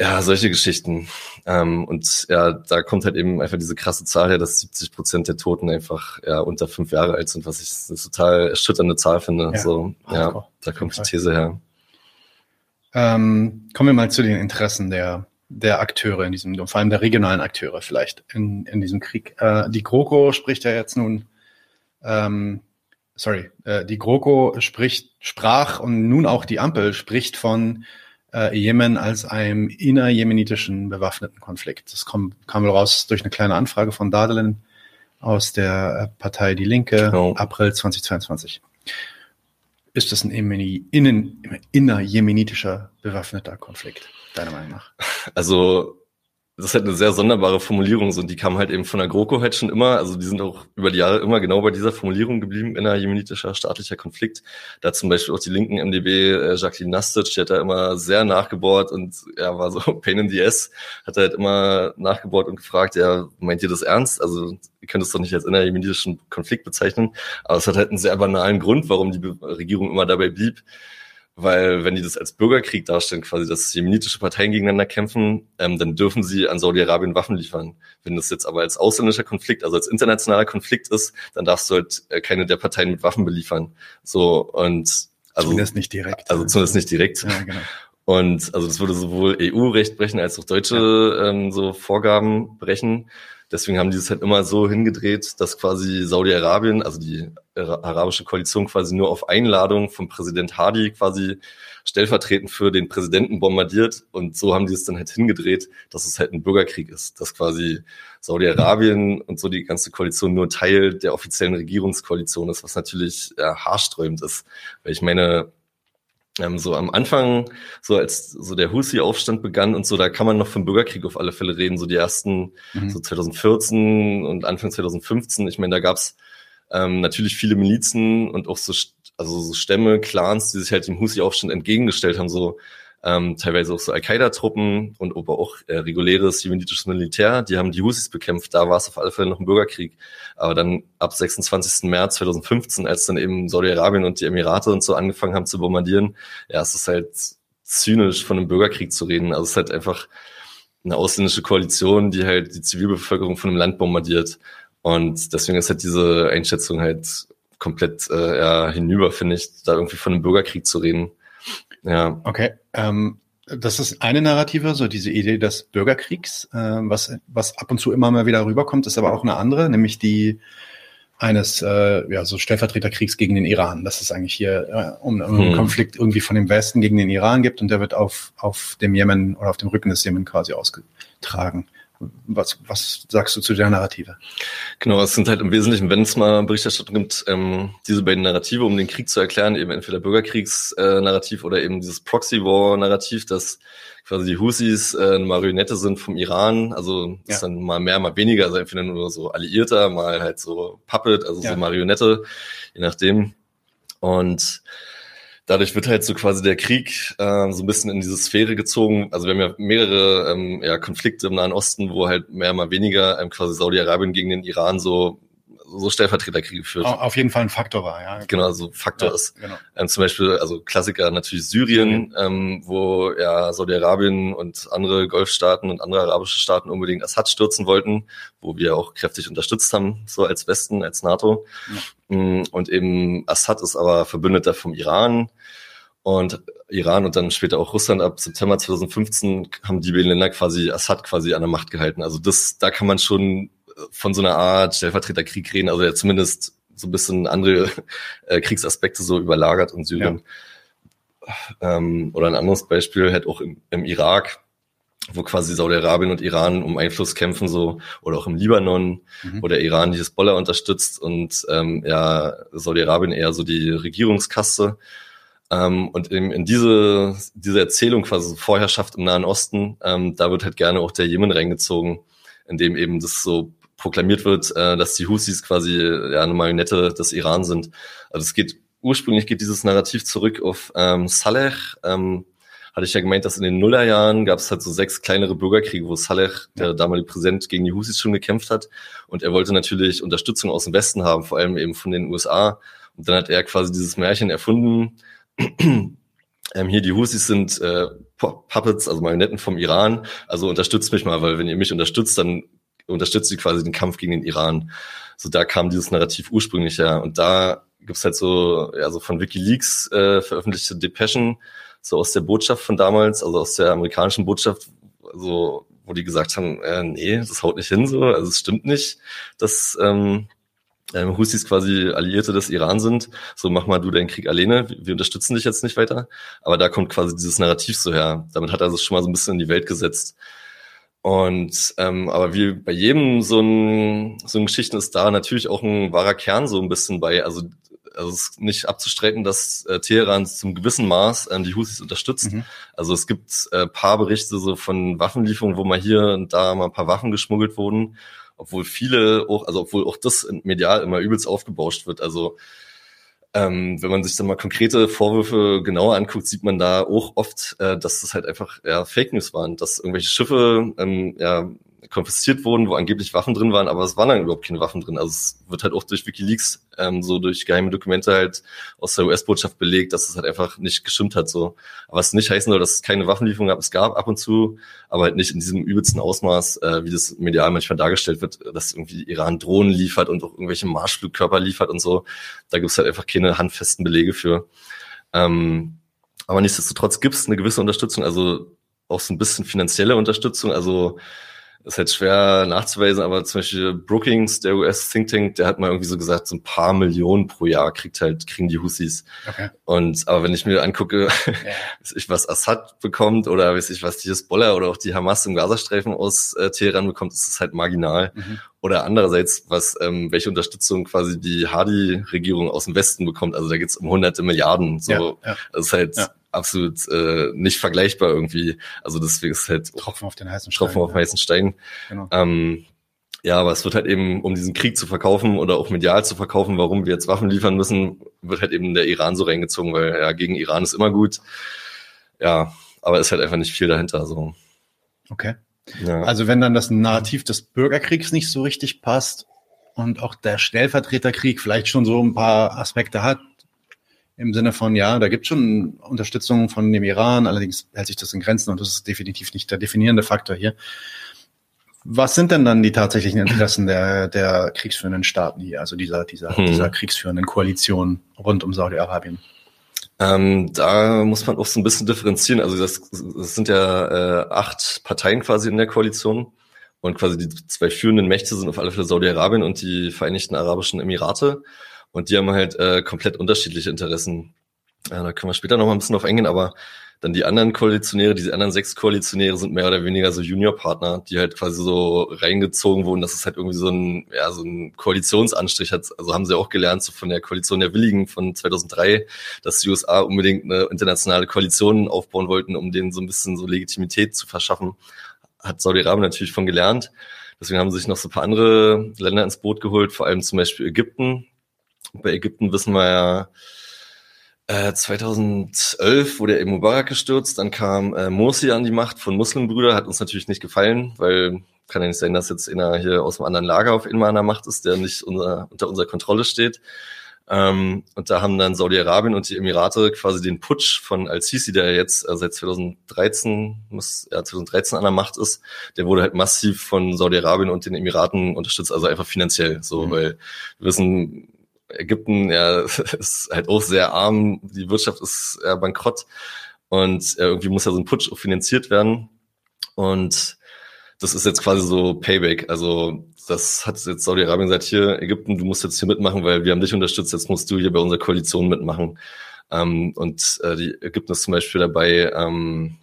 Ja, solche Geschichten. Ähm, und ja, da kommt halt eben einfach diese krasse Zahl her, dass 70 Prozent der Toten einfach ja, unter fünf Jahre alt sind, was ich eine total erschütternde Zahl finde. Ja, so, ja, da kommt die These her. Ähm, kommen wir mal zu den Interessen der, der Akteure in diesem, vor allem der regionalen Akteure vielleicht in, in diesem Krieg. Äh, die GroKo spricht ja jetzt nun ähm, sorry, äh, die GroKo spricht, sprach und nun auch die Ampel spricht von äh, Jemen als einem innerjemenitischen bewaffneten Konflikt. Das kam, kam raus durch eine kleine Anfrage von Dadelin aus der äh, Partei Die Linke, genau. April 2022. Ist das ein innerjemenitischer bewaffneter Konflikt, deiner Meinung nach? Also das ist halt eine sehr sonderbare Formulierung so, und die kam halt eben von der GroKo halt schon immer, also die sind auch über die Jahre immer genau bei dieser Formulierung geblieben, innerjemenitischer staatlicher Konflikt. Da zum Beispiel auch die linken MDB, äh, Jacqueline Nastic, die hat da immer sehr nachgebohrt und ja, war so Pain in the ass, hat halt immer nachgebohrt und gefragt, ja, meint ihr das ernst? Also ihr könnt es doch nicht als innerjemenitischen Konflikt bezeichnen, aber es hat halt einen sehr banalen Grund, warum die Regierung immer dabei blieb weil wenn die das als Bürgerkrieg darstellen, quasi, dass jemenitische Parteien gegeneinander kämpfen, ähm, dann dürfen sie an Saudi-Arabien Waffen liefern. Wenn das jetzt aber als ausländischer Konflikt, also als internationaler Konflikt ist, dann darfst du halt äh, keine der Parteien mit Waffen beliefern. So und also zumindest nicht direkt. Also zumindest nicht direkt. Ja, genau. Und also das würde sowohl EU-Recht brechen als auch deutsche ja. ähm, so Vorgaben brechen. Deswegen haben die es halt immer so hingedreht, dass quasi Saudi-Arabien, also die arabische Koalition quasi nur auf Einladung vom Präsident Hadi quasi stellvertretend für den Präsidenten bombardiert. Und so haben die es dann halt hingedreht, dass es halt ein Bürgerkrieg ist, dass quasi Saudi-Arabien und so die ganze Koalition nur Teil der offiziellen Regierungskoalition ist, was natürlich ja, haarsträubend ist. Weil ich meine, ähm, so am Anfang, so als so der Husi-Aufstand begann und so, da kann man noch vom Bürgerkrieg auf alle Fälle reden, so die ersten, mhm. so 2014 und Anfang 2015. Ich meine, da gab's ähm, natürlich viele Milizen und auch so, also so Stämme, Clans, die sich halt dem Husi-Aufstand entgegengestellt haben, so ähm, teilweise auch so Al-Qaida-Truppen und aber auch äh, reguläres jemenitisches Militär, die haben die Husis bekämpft. Da war es auf alle Fälle noch ein Bürgerkrieg. Aber dann ab 26. März 2015, als dann eben Saudi-Arabien und die Emirate und so angefangen haben zu bombardieren, ja, es ist halt zynisch von einem Bürgerkrieg zu reden. Also es ist halt einfach eine ausländische Koalition, die halt die Zivilbevölkerung von einem Land bombardiert. Und deswegen ist halt diese Einschätzung halt komplett äh, ja, hinüber, finde ich, da irgendwie von einem Bürgerkrieg zu reden. Ja. Okay. Ähm, das ist eine Narrative, so diese Idee des Bürgerkriegs, äh, was, was ab und zu immer mal wieder rüberkommt, ist aber auch eine andere, nämlich die eines äh, ja, so Stellvertreterkriegs gegen den Iran. Das ist eigentlich hier äh, um, um hm. einen Konflikt irgendwie von dem Westen gegen den Iran gibt und der wird auf, auf dem Jemen oder auf dem Rücken des Jemen quasi ausgetragen. Was, was sagst du zu der Narrative? Genau, es sind halt im Wesentlichen, wenn es mal Berichterstattung gibt, ähm, diese beiden Narrative, um den Krieg zu erklären, eben entweder Bürgerkriegsnarrativ äh, oder eben dieses Proxy-War-Narrativ, dass quasi die Husis äh, eine Marionette sind vom Iran, also ja. ist dann mal mehr, mal weniger, also entweder nur so Alliierter, mal halt so Puppet, also ja. so Marionette, je nachdem. Und dadurch wird halt so quasi der Krieg äh, so ein bisschen in diese Sphäre gezogen. Also wir haben ja mehrere ähm, ja, Konflikte im Nahen Osten, wo halt mehr mal weniger ähm, quasi Saudi-Arabien gegen den Iran so so Stellvertreterkriege geführt. Auf jeden Fall ein Faktor war, ja. Genau, so Faktor ja, ist. Genau. Ähm, zum Beispiel, also Klassiker natürlich Syrien, ähm, wo ja Saudi-Arabien und andere Golfstaaten und andere arabische Staaten unbedingt Assad stürzen wollten, wo wir auch kräftig unterstützt haben, so als Westen, als NATO. Mm, und eben Assad ist aber Verbündeter vom Iran. Und Iran und dann später auch Russland ab September 2015 haben die beiden Länder quasi Assad quasi an der Macht gehalten. Also das, da kann man schon von so einer Art Stellvertreterkrieg reden, also ja zumindest so ein bisschen andere äh, Kriegsaspekte so überlagert in Syrien. Ja. Ähm, oder ein anderes Beispiel halt auch im, im Irak, wo quasi Saudi-Arabien und Iran um Einfluss kämpfen, so, oder auch im Libanon, mhm. wo der Iran die Hezbollah unterstützt und ähm, ja, Saudi-Arabien eher so die Regierungskasse. Ähm, und in, in diese, diese Erzählung quasi Vorherrschaft im Nahen Osten, ähm, da wird halt gerne auch der Jemen reingezogen, in dem eben das so proklamiert wird, äh, dass die Husis quasi ja, eine Marionette des Iran sind. Also es geht, ursprünglich geht dieses Narrativ zurück auf ähm, Saleh. Ähm, hatte ich ja gemeint, dass in den Nullerjahren gab es halt so sechs kleinere Bürgerkriege, wo Saleh, der damalige Präsident, gegen die Husis schon gekämpft hat. Und er wollte natürlich Unterstützung aus dem Westen haben, vor allem eben von den USA. Und dann hat er quasi dieses Märchen erfunden. ähm, hier die Husis sind äh, Puppets, also Marionetten vom Iran. Also unterstützt mich mal, weil wenn ihr mich unterstützt, dann unterstützt sie quasi den Kampf gegen den Iran. So da kam dieses Narrativ ursprünglich her. Und da gibt's halt so, ja, so von WikiLeaks äh, veröffentlichte Depeschen, so aus der Botschaft von damals, also aus der amerikanischen Botschaft, so, wo die gesagt haben, äh, nee, das haut nicht hin, so, also es stimmt nicht, dass ähm, ähm, Husis quasi Alliierte des Iran sind. So, mach mal du deinen Krieg alleine, wir, wir unterstützen dich jetzt nicht weiter. Aber da kommt quasi dieses Narrativ so her. Damit hat er es schon mal so ein bisschen in die Welt gesetzt. Und ähm, aber wie bei jedem so ein so ein Geschichten ist da natürlich auch ein wahrer Kern so ein bisschen bei. Also also es ist nicht abzustreiten, dass äh, Teheran zum gewissen Maß ähm, die Husis unterstützt. Mhm. Also es gibt äh, paar Berichte so von Waffenlieferungen, wo mal hier und da mal ein paar Waffen geschmuggelt wurden, obwohl viele auch, also obwohl auch das medial immer übelst aufgebauscht wird. Also ähm, wenn man sich dann mal konkrete Vorwürfe genauer anguckt, sieht man da auch oft, äh, dass das halt einfach ja, Fake News waren, dass irgendwelche Schiffe ähm, ja, konfisziert wurden, wo angeblich Waffen drin waren, aber es waren dann überhaupt keine Waffen drin. Also es wird halt auch durch WikiLeaks, ähm, so durch geheime Dokumente halt aus der US-Botschaft belegt, dass es halt einfach nicht gestimmt hat. so. Aber es nicht heißen soll, dass es keine Waffenlieferung gab. Es gab ab und zu, aber halt nicht in diesem übelsten Ausmaß, äh, wie das medial manchmal dargestellt wird, dass irgendwie Iran Drohnen liefert und auch irgendwelche Marschflugkörper liefert und so. Da gibt es halt einfach keine handfesten Belege für. Ähm, aber nichtsdestotrotz gibt es eine gewisse Unterstützung, also auch so ein bisschen finanzielle Unterstützung. Also ist halt schwer nachzuweisen, aber zum Beispiel Brookings, der US Think Tank, der hat mal irgendwie so gesagt, so ein paar Millionen pro Jahr kriegt halt, kriegen die Husis. Okay. Und, aber wenn ich mir angucke, ja. weiß ich, was Assad bekommt oder weiß ich, was die Hezbollah oder auch die Hamas im Gazastreifen aus äh, Teheran bekommt, ist es halt marginal. Mhm. Oder andererseits, was, ähm, welche Unterstützung quasi die Hadi-Regierung aus dem Westen bekommt. Also da geht's um hunderte Milliarden. So, ja, ja. das ist halt, absolut äh, nicht vergleichbar irgendwie. Also deswegen ist halt Tropfen auf den heißen Stein. Tropfen auf ja. heißen Stein. Genau. Ähm, ja, aber es wird halt eben, um diesen Krieg zu verkaufen oder auch medial zu verkaufen, warum wir jetzt Waffen liefern müssen, wird halt eben der Iran so reingezogen, weil ja, gegen Iran ist immer gut. Ja, aber ist halt einfach nicht viel dahinter. So. Okay. Ja. Also wenn dann das Narrativ des Bürgerkriegs nicht so richtig passt und auch der Stellvertreterkrieg vielleicht schon so ein paar Aspekte hat, im Sinne von, ja, da gibt es schon Unterstützung von dem Iran, allerdings hält sich das in Grenzen und das ist definitiv nicht der definierende Faktor hier. Was sind denn dann die tatsächlichen Interessen der, der kriegsführenden Staaten hier, also dieser, dieser, hm. dieser kriegsführenden Koalition rund um Saudi-Arabien? Ähm, da muss man auch so ein bisschen differenzieren. Also das, das sind ja äh, acht Parteien quasi in der Koalition. Und quasi die zwei führenden Mächte sind auf alle Fälle Saudi-Arabien und die Vereinigten Arabischen Emirate. Und die haben halt äh, komplett unterschiedliche Interessen. Ja, da können wir später noch mal ein bisschen drauf eingehen, aber dann die anderen Koalitionäre, diese anderen sechs Koalitionäre sind mehr oder weniger so Juniorpartner, die halt quasi so reingezogen wurden, dass es halt irgendwie so ein, ja, so ein Koalitionsanstrich hat. Also haben sie auch gelernt, so von der Koalition der Willigen von 2003, dass die USA unbedingt eine internationale Koalition aufbauen wollten, um denen so ein bisschen so Legitimität zu verschaffen. Hat Saudi-Arabien natürlich von gelernt. Deswegen haben sie sich noch so ein paar andere Länder ins Boot geholt, vor allem zum Beispiel Ägypten. Bei Ägypten wissen wir ja, 2011 äh, wurde eben Mubarak gestürzt, dann kam äh, Morsi an die Macht von Muslimbrüder, hat uns natürlich nicht gefallen, weil kann ja nicht sein, dass jetzt einer hier aus einem anderen Lager auf einmal an der Macht ist, der nicht unser, unter unserer Kontrolle steht. Ähm, und da haben dann Saudi-Arabien und die Emirate quasi den Putsch von Al-Sisi, der jetzt äh, seit 2013, muss, ja, 2013 an der Macht ist, der wurde halt massiv von Saudi-Arabien und den Emiraten unterstützt, also einfach finanziell, so, mhm. weil wir wissen, Ägypten ja, ist halt auch sehr arm, die Wirtschaft ist ja, bankrott und ja, irgendwie muss ja so ein Putsch finanziert werden. Und das ist jetzt quasi so Payback. Also das hat jetzt Saudi-Arabien gesagt, hier, Ägypten, du musst jetzt hier mitmachen, weil wir haben dich unterstützt, jetzt musst du hier bei unserer Koalition mitmachen. Ähm, und äh, die Ägypten ist zum Beispiel dabei, ähm,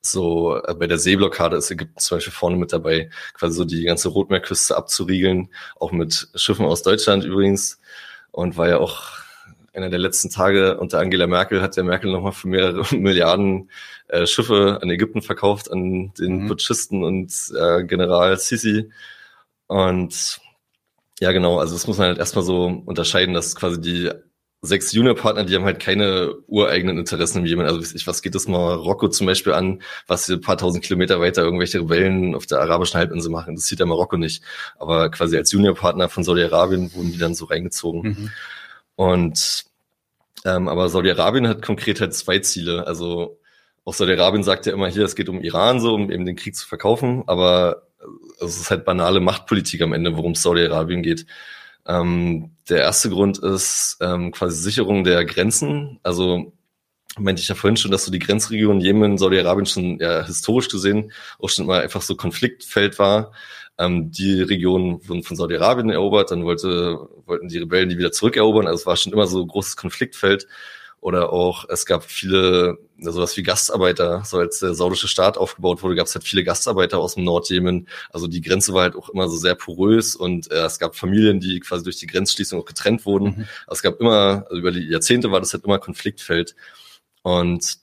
so äh, bei der Seeblockade ist Ägypten zum Beispiel vorne mit dabei, quasi so die ganze Rotmeerküste abzuriegeln, auch mit Schiffen aus Deutschland übrigens und war ja auch einer der letzten Tage unter Angela Merkel hat der Merkel nochmal für mehrere Milliarden äh, Schiffe an Ägypten verkauft, an den mhm. Putschisten und äh, General Sisi. Und ja, genau, also das muss man halt erstmal so unterscheiden, dass quasi die sechs Juniorpartner, die haben halt keine ureigenen Interessen im Jemen. Also ich, was geht das Marokko zum Beispiel an, was hier ein paar tausend Kilometer weiter irgendwelche Rebellen auf der arabischen Halbinsel machen? Das sieht ja Marokko nicht. Aber quasi als Juniorpartner von Saudi-Arabien wurden die dann so reingezogen. Mhm. Und ähm, aber Saudi-Arabien hat konkret halt zwei Ziele. Also auch Saudi-Arabien sagt ja immer hier, es geht um Iran so, um eben den Krieg zu verkaufen, aber es ist halt banale Machtpolitik am Ende, worum es Saudi-Arabien geht. Ähm, der erste Grund ist ähm, quasi Sicherung der Grenzen. Also meinte ich ja vorhin schon, dass so die Grenzregion Jemen, Saudi-Arabien schon ja, historisch gesehen auch schon mal einfach so Konfliktfeld war. Ähm, die Region wurden von Saudi-Arabien erobert, dann wollte, wollten die Rebellen die wieder zurückerobern. Also es war schon immer so ein großes Konfliktfeld. Oder auch, es gab viele, sowas wie Gastarbeiter, so als der saudische Staat aufgebaut wurde, gab es halt viele Gastarbeiter aus dem Nordjemen. Also die Grenze war halt auch immer so sehr porös und äh, es gab Familien, die quasi durch die Grenzschließung auch getrennt wurden. Mhm. Also es gab immer, also über die Jahrzehnte war das halt immer Konfliktfeld. Und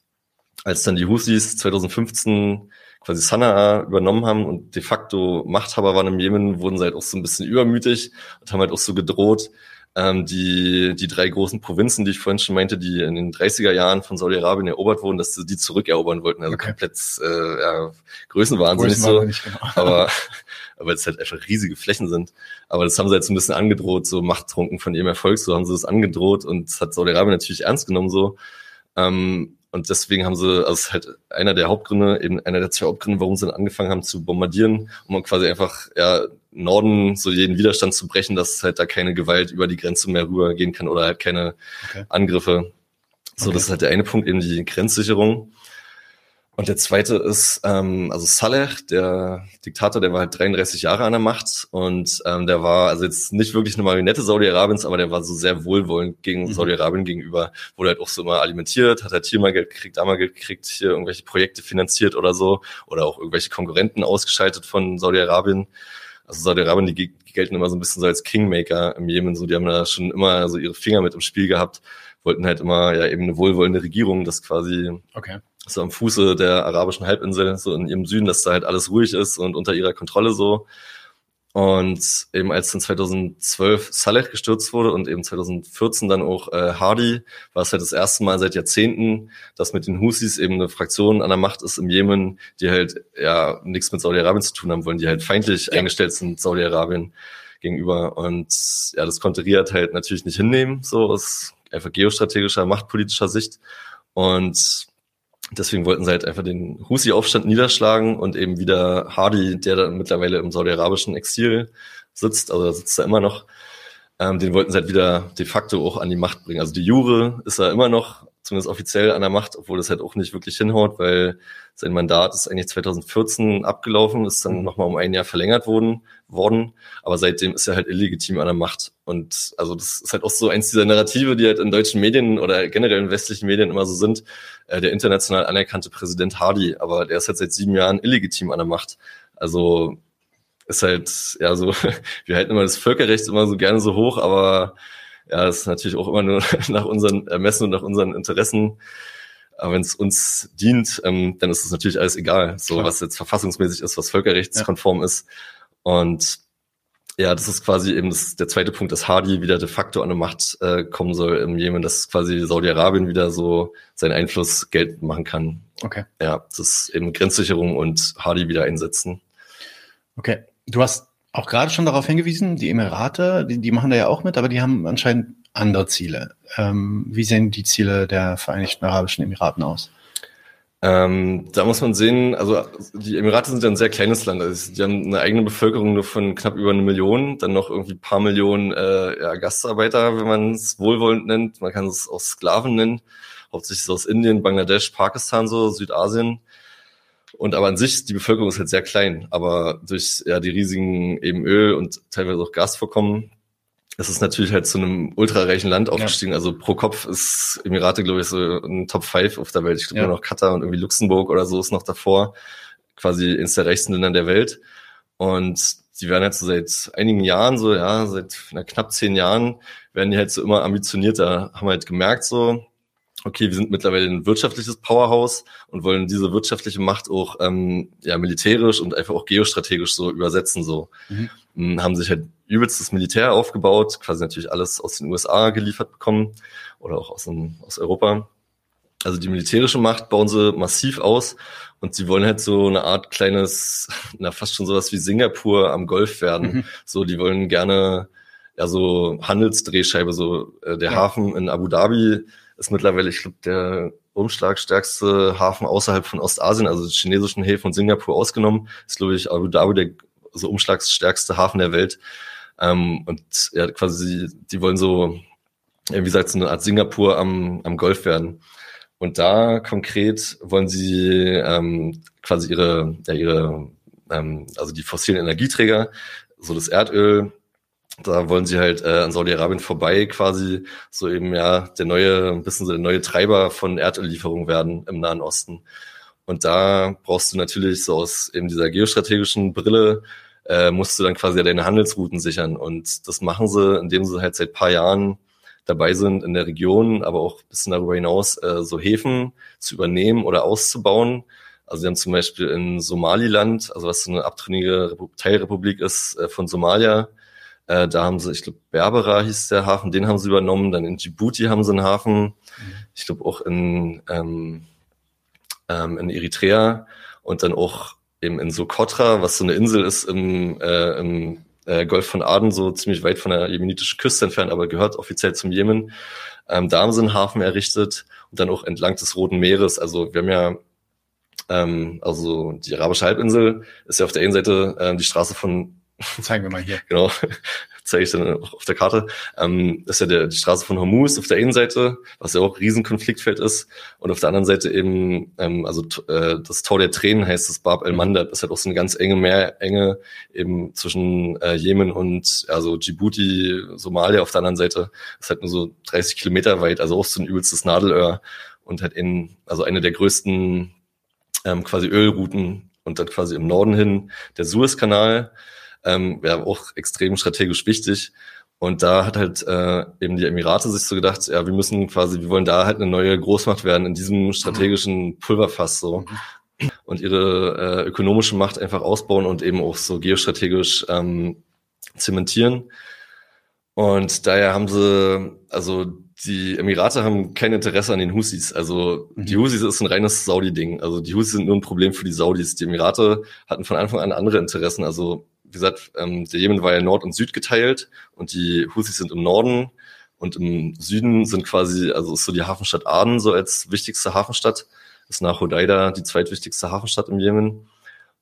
als dann die Husis 2015 quasi Sanaa übernommen haben und de facto Machthaber waren im Jemen, wurden sie halt auch so ein bisschen übermütig und haben halt auch so gedroht, ähm, die, die drei großen Provinzen, die ich vorhin schon meinte, die in den 30er Jahren von Saudi-Arabien erobert wurden, dass sie die zurückerobern wollten. Also okay. komplett äh, ja, Größenwahnsinnig so. Genau. Aber, aber es halt einfach riesige Flächen sind. Aber das haben sie jetzt ein bisschen angedroht, so machttrunken von ihrem Erfolg, so haben sie das angedroht und das hat Saudi-Arabien natürlich ernst genommen so. Ähm, und deswegen haben sie, also es ist halt einer der Hauptgründe, eben einer der zwei Hauptgründe, warum sie dann angefangen haben zu bombardieren, um quasi einfach ja Norden so jeden Widerstand zu brechen, dass halt da keine Gewalt über die Grenze mehr rübergehen kann oder halt keine okay. Angriffe. So, okay. das ist halt der eine Punkt, eben die Grenzsicherung. Und der zweite ist, ähm, also Saleh, der Diktator, der war halt 33 Jahre an der Macht. Und ähm, der war also jetzt nicht wirklich eine Marionette Saudi-Arabiens, aber der war so sehr wohlwollend gegen mhm. Saudi-Arabien gegenüber, wurde halt auch so immer alimentiert, hat halt hier mal Geld gekriegt, da mal Geld gekriegt, hier irgendwelche Projekte finanziert oder so. Oder auch irgendwelche Konkurrenten ausgeschaltet von Saudi-Arabien. Also Saudi-Arabien, die, die gelten immer so ein bisschen so als Kingmaker im Jemen, so. Die haben da schon immer so ihre Finger mit im Spiel gehabt, wollten halt immer ja eben eine wohlwollende Regierung, das quasi okay so am Fuße der arabischen Halbinsel, so in ihrem Süden, dass da halt alles ruhig ist und unter ihrer Kontrolle so. Und eben als dann 2012 Saleh gestürzt wurde und eben 2014 dann auch äh, Hadi, war es halt das erste Mal seit Jahrzehnten, dass mit den Husis eben eine Fraktion an der Macht ist im Jemen, die halt ja nichts mit Saudi-Arabien zu tun haben wollen, die halt feindlich ja. eingestellt sind Saudi-Arabien gegenüber. Und ja, das konnte Riyadh halt natürlich nicht hinnehmen, so aus einfach geostrategischer, machtpolitischer Sicht. Und Deswegen wollten sie halt einfach den Husi-Aufstand niederschlagen und eben wieder Hadi, der da mittlerweile im saudi-arabischen Exil sitzt, also da sitzt er immer noch, ähm, den wollten sie halt wieder de facto auch an die Macht bringen. Also die Jure ist er immer noch, zumindest offiziell an der Macht, obwohl das halt auch nicht wirklich hinhaut, weil sein Mandat ist eigentlich 2014 abgelaufen, ist dann nochmal um ein Jahr verlängert worden, worden, aber seitdem ist er halt illegitim an der Macht. Und also das ist halt auch so eins dieser Narrative, die halt in deutschen Medien oder generell in westlichen Medien immer so sind, äh, der international anerkannte Präsident Hardy, aber der ist halt seit sieben Jahren illegitim an der Macht. Also ist halt, ja, so, wir halten immer das Völkerrecht immer so gerne so hoch, aber ja, das ist natürlich auch immer nur nach unseren Ermessen und nach unseren Interessen. Aber wenn es uns dient, ähm, dann ist es natürlich alles egal, so Klar. was jetzt verfassungsmäßig ist, was völkerrechtskonform ja. ist. Und ja, das ist quasi eben das, der zweite Punkt, dass Hadi wieder de facto an eine Macht äh, kommen soll im Jemen, dass quasi Saudi-Arabien wieder so seinen Einfluss Geld machen kann. Okay. Ja, das ist eben Grenzsicherung und Hadi wieder einsetzen. Okay. Du hast auch gerade schon darauf hingewiesen, die Emirate, die, die machen da ja auch mit, aber die haben anscheinend andere Ziele. Ähm, wie sehen die Ziele der Vereinigten Arabischen Emiraten aus? Ähm, da muss man sehen, also die Emirate sind ja ein sehr kleines Land. Also die haben eine eigene Bevölkerung nur von knapp über eine Million, dann noch irgendwie paar Millionen äh, ja, Gastarbeiter, wenn man es wohlwollend nennt. Man kann es auch Sklaven nennen, hauptsächlich aus Indien, Bangladesch, Pakistan, so Südasien. Und aber an sich, die Bevölkerung ist halt sehr klein. Aber durch ja die riesigen eben Öl und teilweise auch Gasvorkommen es ist natürlich halt zu einem ultrareichen Land aufgestiegen. Ja. Also pro Kopf ist Emirate, glaube ich, so ein Top 5 auf der Welt. Ich glaube ja. nur noch Katar und irgendwie Luxemburg oder so ist noch davor. Quasi eines der reichsten Länder der Welt. Und die werden halt so seit einigen Jahren, so ja, seit na, knapp zehn Jahren, werden die halt so immer ambitionierter, haben halt gemerkt so, okay, wir sind mittlerweile ein wirtschaftliches Powerhouse und wollen diese wirtschaftliche Macht auch ähm, ja militärisch und einfach auch geostrategisch so übersetzen so. Mhm. Hm, haben sich halt übelstes Militär aufgebaut, quasi natürlich alles aus den USA geliefert bekommen oder auch aus, dem, aus Europa. Also die militärische Macht bauen sie massiv aus und sie wollen halt so eine Art kleines, na fast schon sowas wie Singapur am Golf werden. Mhm. So, die wollen gerne ja so Handelsdrehscheibe, so äh, der ja. Hafen in Abu Dhabi ist mittlerweile, ich glaube, der umschlagstärkste Hafen außerhalb von Ostasien, also die chinesischen Häfen und Singapur ausgenommen, ist glaube ich Abu Dhabi der so umschlagsstärkste Hafen der Welt. Ähm, und ja, quasi, die wollen so, wie gesagt, so eine Art Singapur am, am Golf werden. Und da konkret wollen sie ähm, quasi ihre, ja, ihre, ähm, also die fossilen Energieträger, so das Erdöl, da wollen sie halt äh, an Saudi-Arabien vorbei quasi so eben ja der neue, ein bisschen so der neue Treiber von Erdöllieferungen werden im Nahen Osten. Und da brauchst du natürlich so aus eben dieser geostrategischen Brille äh, musst du dann quasi deine Handelsrouten sichern. Und das machen sie, indem sie halt seit paar Jahren dabei sind, in der Region, aber auch ein bisschen darüber hinaus, äh, so Häfen zu übernehmen oder auszubauen. Also sie haben zum Beispiel in Somaliland, also was so eine abtrünnige Teilrepublik ist äh, von Somalia, äh, da haben sie, ich glaube, Berbera hieß der Hafen, den haben sie übernommen. Dann in Djibouti haben sie einen Hafen. Mhm. Ich glaube auch in, ähm, ähm, in Eritrea und dann auch eben in Sokotra, was so eine Insel ist im, äh, im äh, Golf von Aden, so ziemlich weit von der jemenitischen Küste entfernt, aber gehört offiziell zum Jemen. Ähm, da haben sie einen Hafen errichtet und dann auch entlang des Roten Meeres. Also wir haben ja ähm, also die arabische Halbinsel ist ja auf der einen Seite äh, die Straße von Zeigen wir mal hier. Genau, zeige ich dann auf der Karte. Ähm, das ist ja der, die Straße von Hormuz auf der einen Seite, was ja auch Riesenkonfliktfeld ist. Und auf der anderen Seite eben, ähm, also äh, das Tor der Tränen heißt das Bab el-Mandab. Ist halt auch so eine ganz enge Meerenge eben zwischen äh, Jemen und also Djibouti, Somalia auf der anderen Seite. Das ist halt nur so 30 Kilometer weit, also auch so ein übelstes Nadelöhr und halt in, also eine der größten ähm, quasi Ölrouten und dann quasi im Norden hin der Suezkanal ähm, ja auch extrem strategisch wichtig. Und da hat halt äh, eben die Emirate sich so gedacht, ja, wir müssen quasi, wir wollen da halt eine neue Großmacht werden in diesem strategischen Pulverfass so und ihre äh, ökonomische Macht einfach ausbauen und eben auch so geostrategisch ähm, zementieren. Und daher haben sie, also die Emirate haben kein Interesse an den Husis. Also die mhm. Husis ist ein reines Saudi-Ding. Also die Husis sind nur ein Problem für die Saudis. Die Emirate hatten von Anfang an andere Interessen. Also wie gesagt, ähm, der Jemen war ja Nord und Süd geteilt und die Houthis sind im Norden und im Süden sind quasi, also ist so die Hafenstadt Aden so als wichtigste Hafenstadt ist nach Hodeida die zweitwichtigste Hafenstadt im Jemen.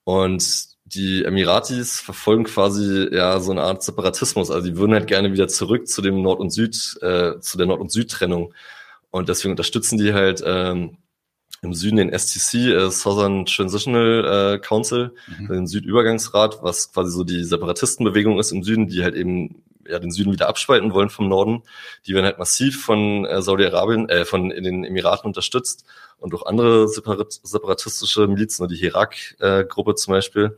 Und die Emiratis verfolgen quasi ja so eine Art Separatismus. Also die würden halt gerne wieder zurück zu dem Nord- und Süd, äh, zu der Nord- und Süd-Trennung. Und deswegen unterstützen die halt ähm, im Süden den STC, äh, Southern Transitional äh, Council, mhm. den Südübergangsrat, was quasi so die Separatistenbewegung ist im Süden, die halt eben ja den Süden wieder abspalten wollen vom Norden. Die werden halt massiv von äh, Saudi-Arabien, äh, von in den Emiraten unterstützt und auch andere separat separatistische Milizen, die Hirak-Gruppe äh, zum Beispiel.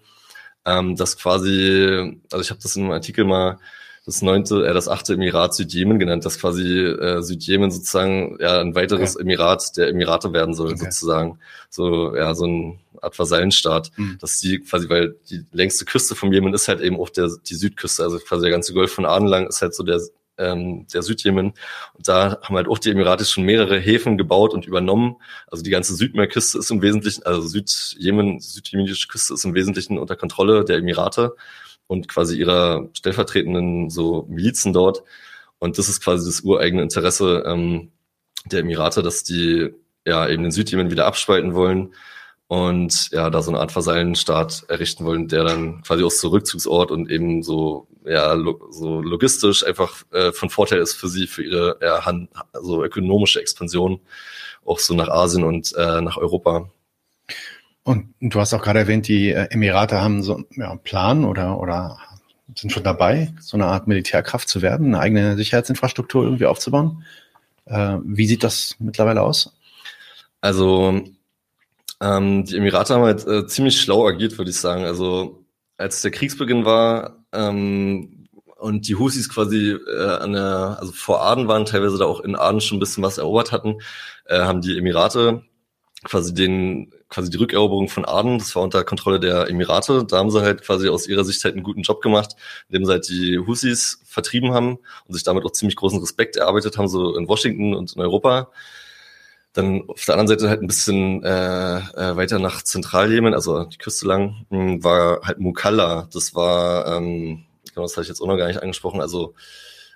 Ähm, das quasi, also ich habe das in einem Artikel mal das neunte, äh, das achte Emirat Südjemen genannt, dass quasi äh, Südjemen sozusagen ja ein weiteres okay. Emirat der Emirate werden soll, okay. sozusagen. So, ja, so ein Art Vasallenstaat. Mhm. Dass die quasi, weil die längste Küste vom Jemen ist halt eben auch der, die Südküste, also quasi der ganze Golf von Aden lang ist halt so der ähm, der Südjemen. Und da haben halt auch die Emirate schon mehrere Häfen gebaut und übernommen. Also die ganze Südmeerküste ist im Wesentlichen, also Südjemen, südjemenische Küste ist im Wesentlichen unter Kontrolle der Emirate und quasi ihrer stellvertretenden so Milizen dort. Und das ist quasi das ureigene Interesse ähm, der Emirate, dass die ja eben den Südjemen wieder abspalten wollen und ja, da so eine Art Vasallenstaat errichten wollen, der dann quasi aus so Rückzugsort und eben so ja lo so logistisch einfach äh, von Vorteil ist für sie für ihre ja, so ökonomische Expansion auch so nach Asien und äh, nach Europa. Und du hast auch gerade erwähnt, die äh, Emirate haben so ja, einen Plan oder, oder sind schon dabei, so eine Art Militärkraft zu werden, eine eigene Sicherheitsinfrastruktur irgendwie aufzubauen. Äh, wie sieht das mittlerweile aus? Also ähm, die Emirate haben halt äh, ziemlich schlau agiert, würde ich sagen. Also als der Kriegsbeginn war ähm, und die Husis quasi äh, an der, also vor Aden waren, teilweise da auch in Aden schon ein bisschen was erobert hatten, äh, haben die Emirate quasi den quasi die Rückeroberung von Aden, das war unter Kontrolle der Emirate. Da haben sie halt quasi aus ihrer Sicht halt einen guten Job gemacht, indem sie halt die Husis vertrieben haben und sich damit auch ziemlich großen Respekt erarbeitet haben, so in Washington und in Europa. Dann auf der anderen Seite halt ein bisschen äh, äh, weiter nach Zentraljemen, also die Küste lang, hm, war halt Mukalla. Das war, ähm, genau, das habe ich jetzt auch noch gar nicht angesprochen, also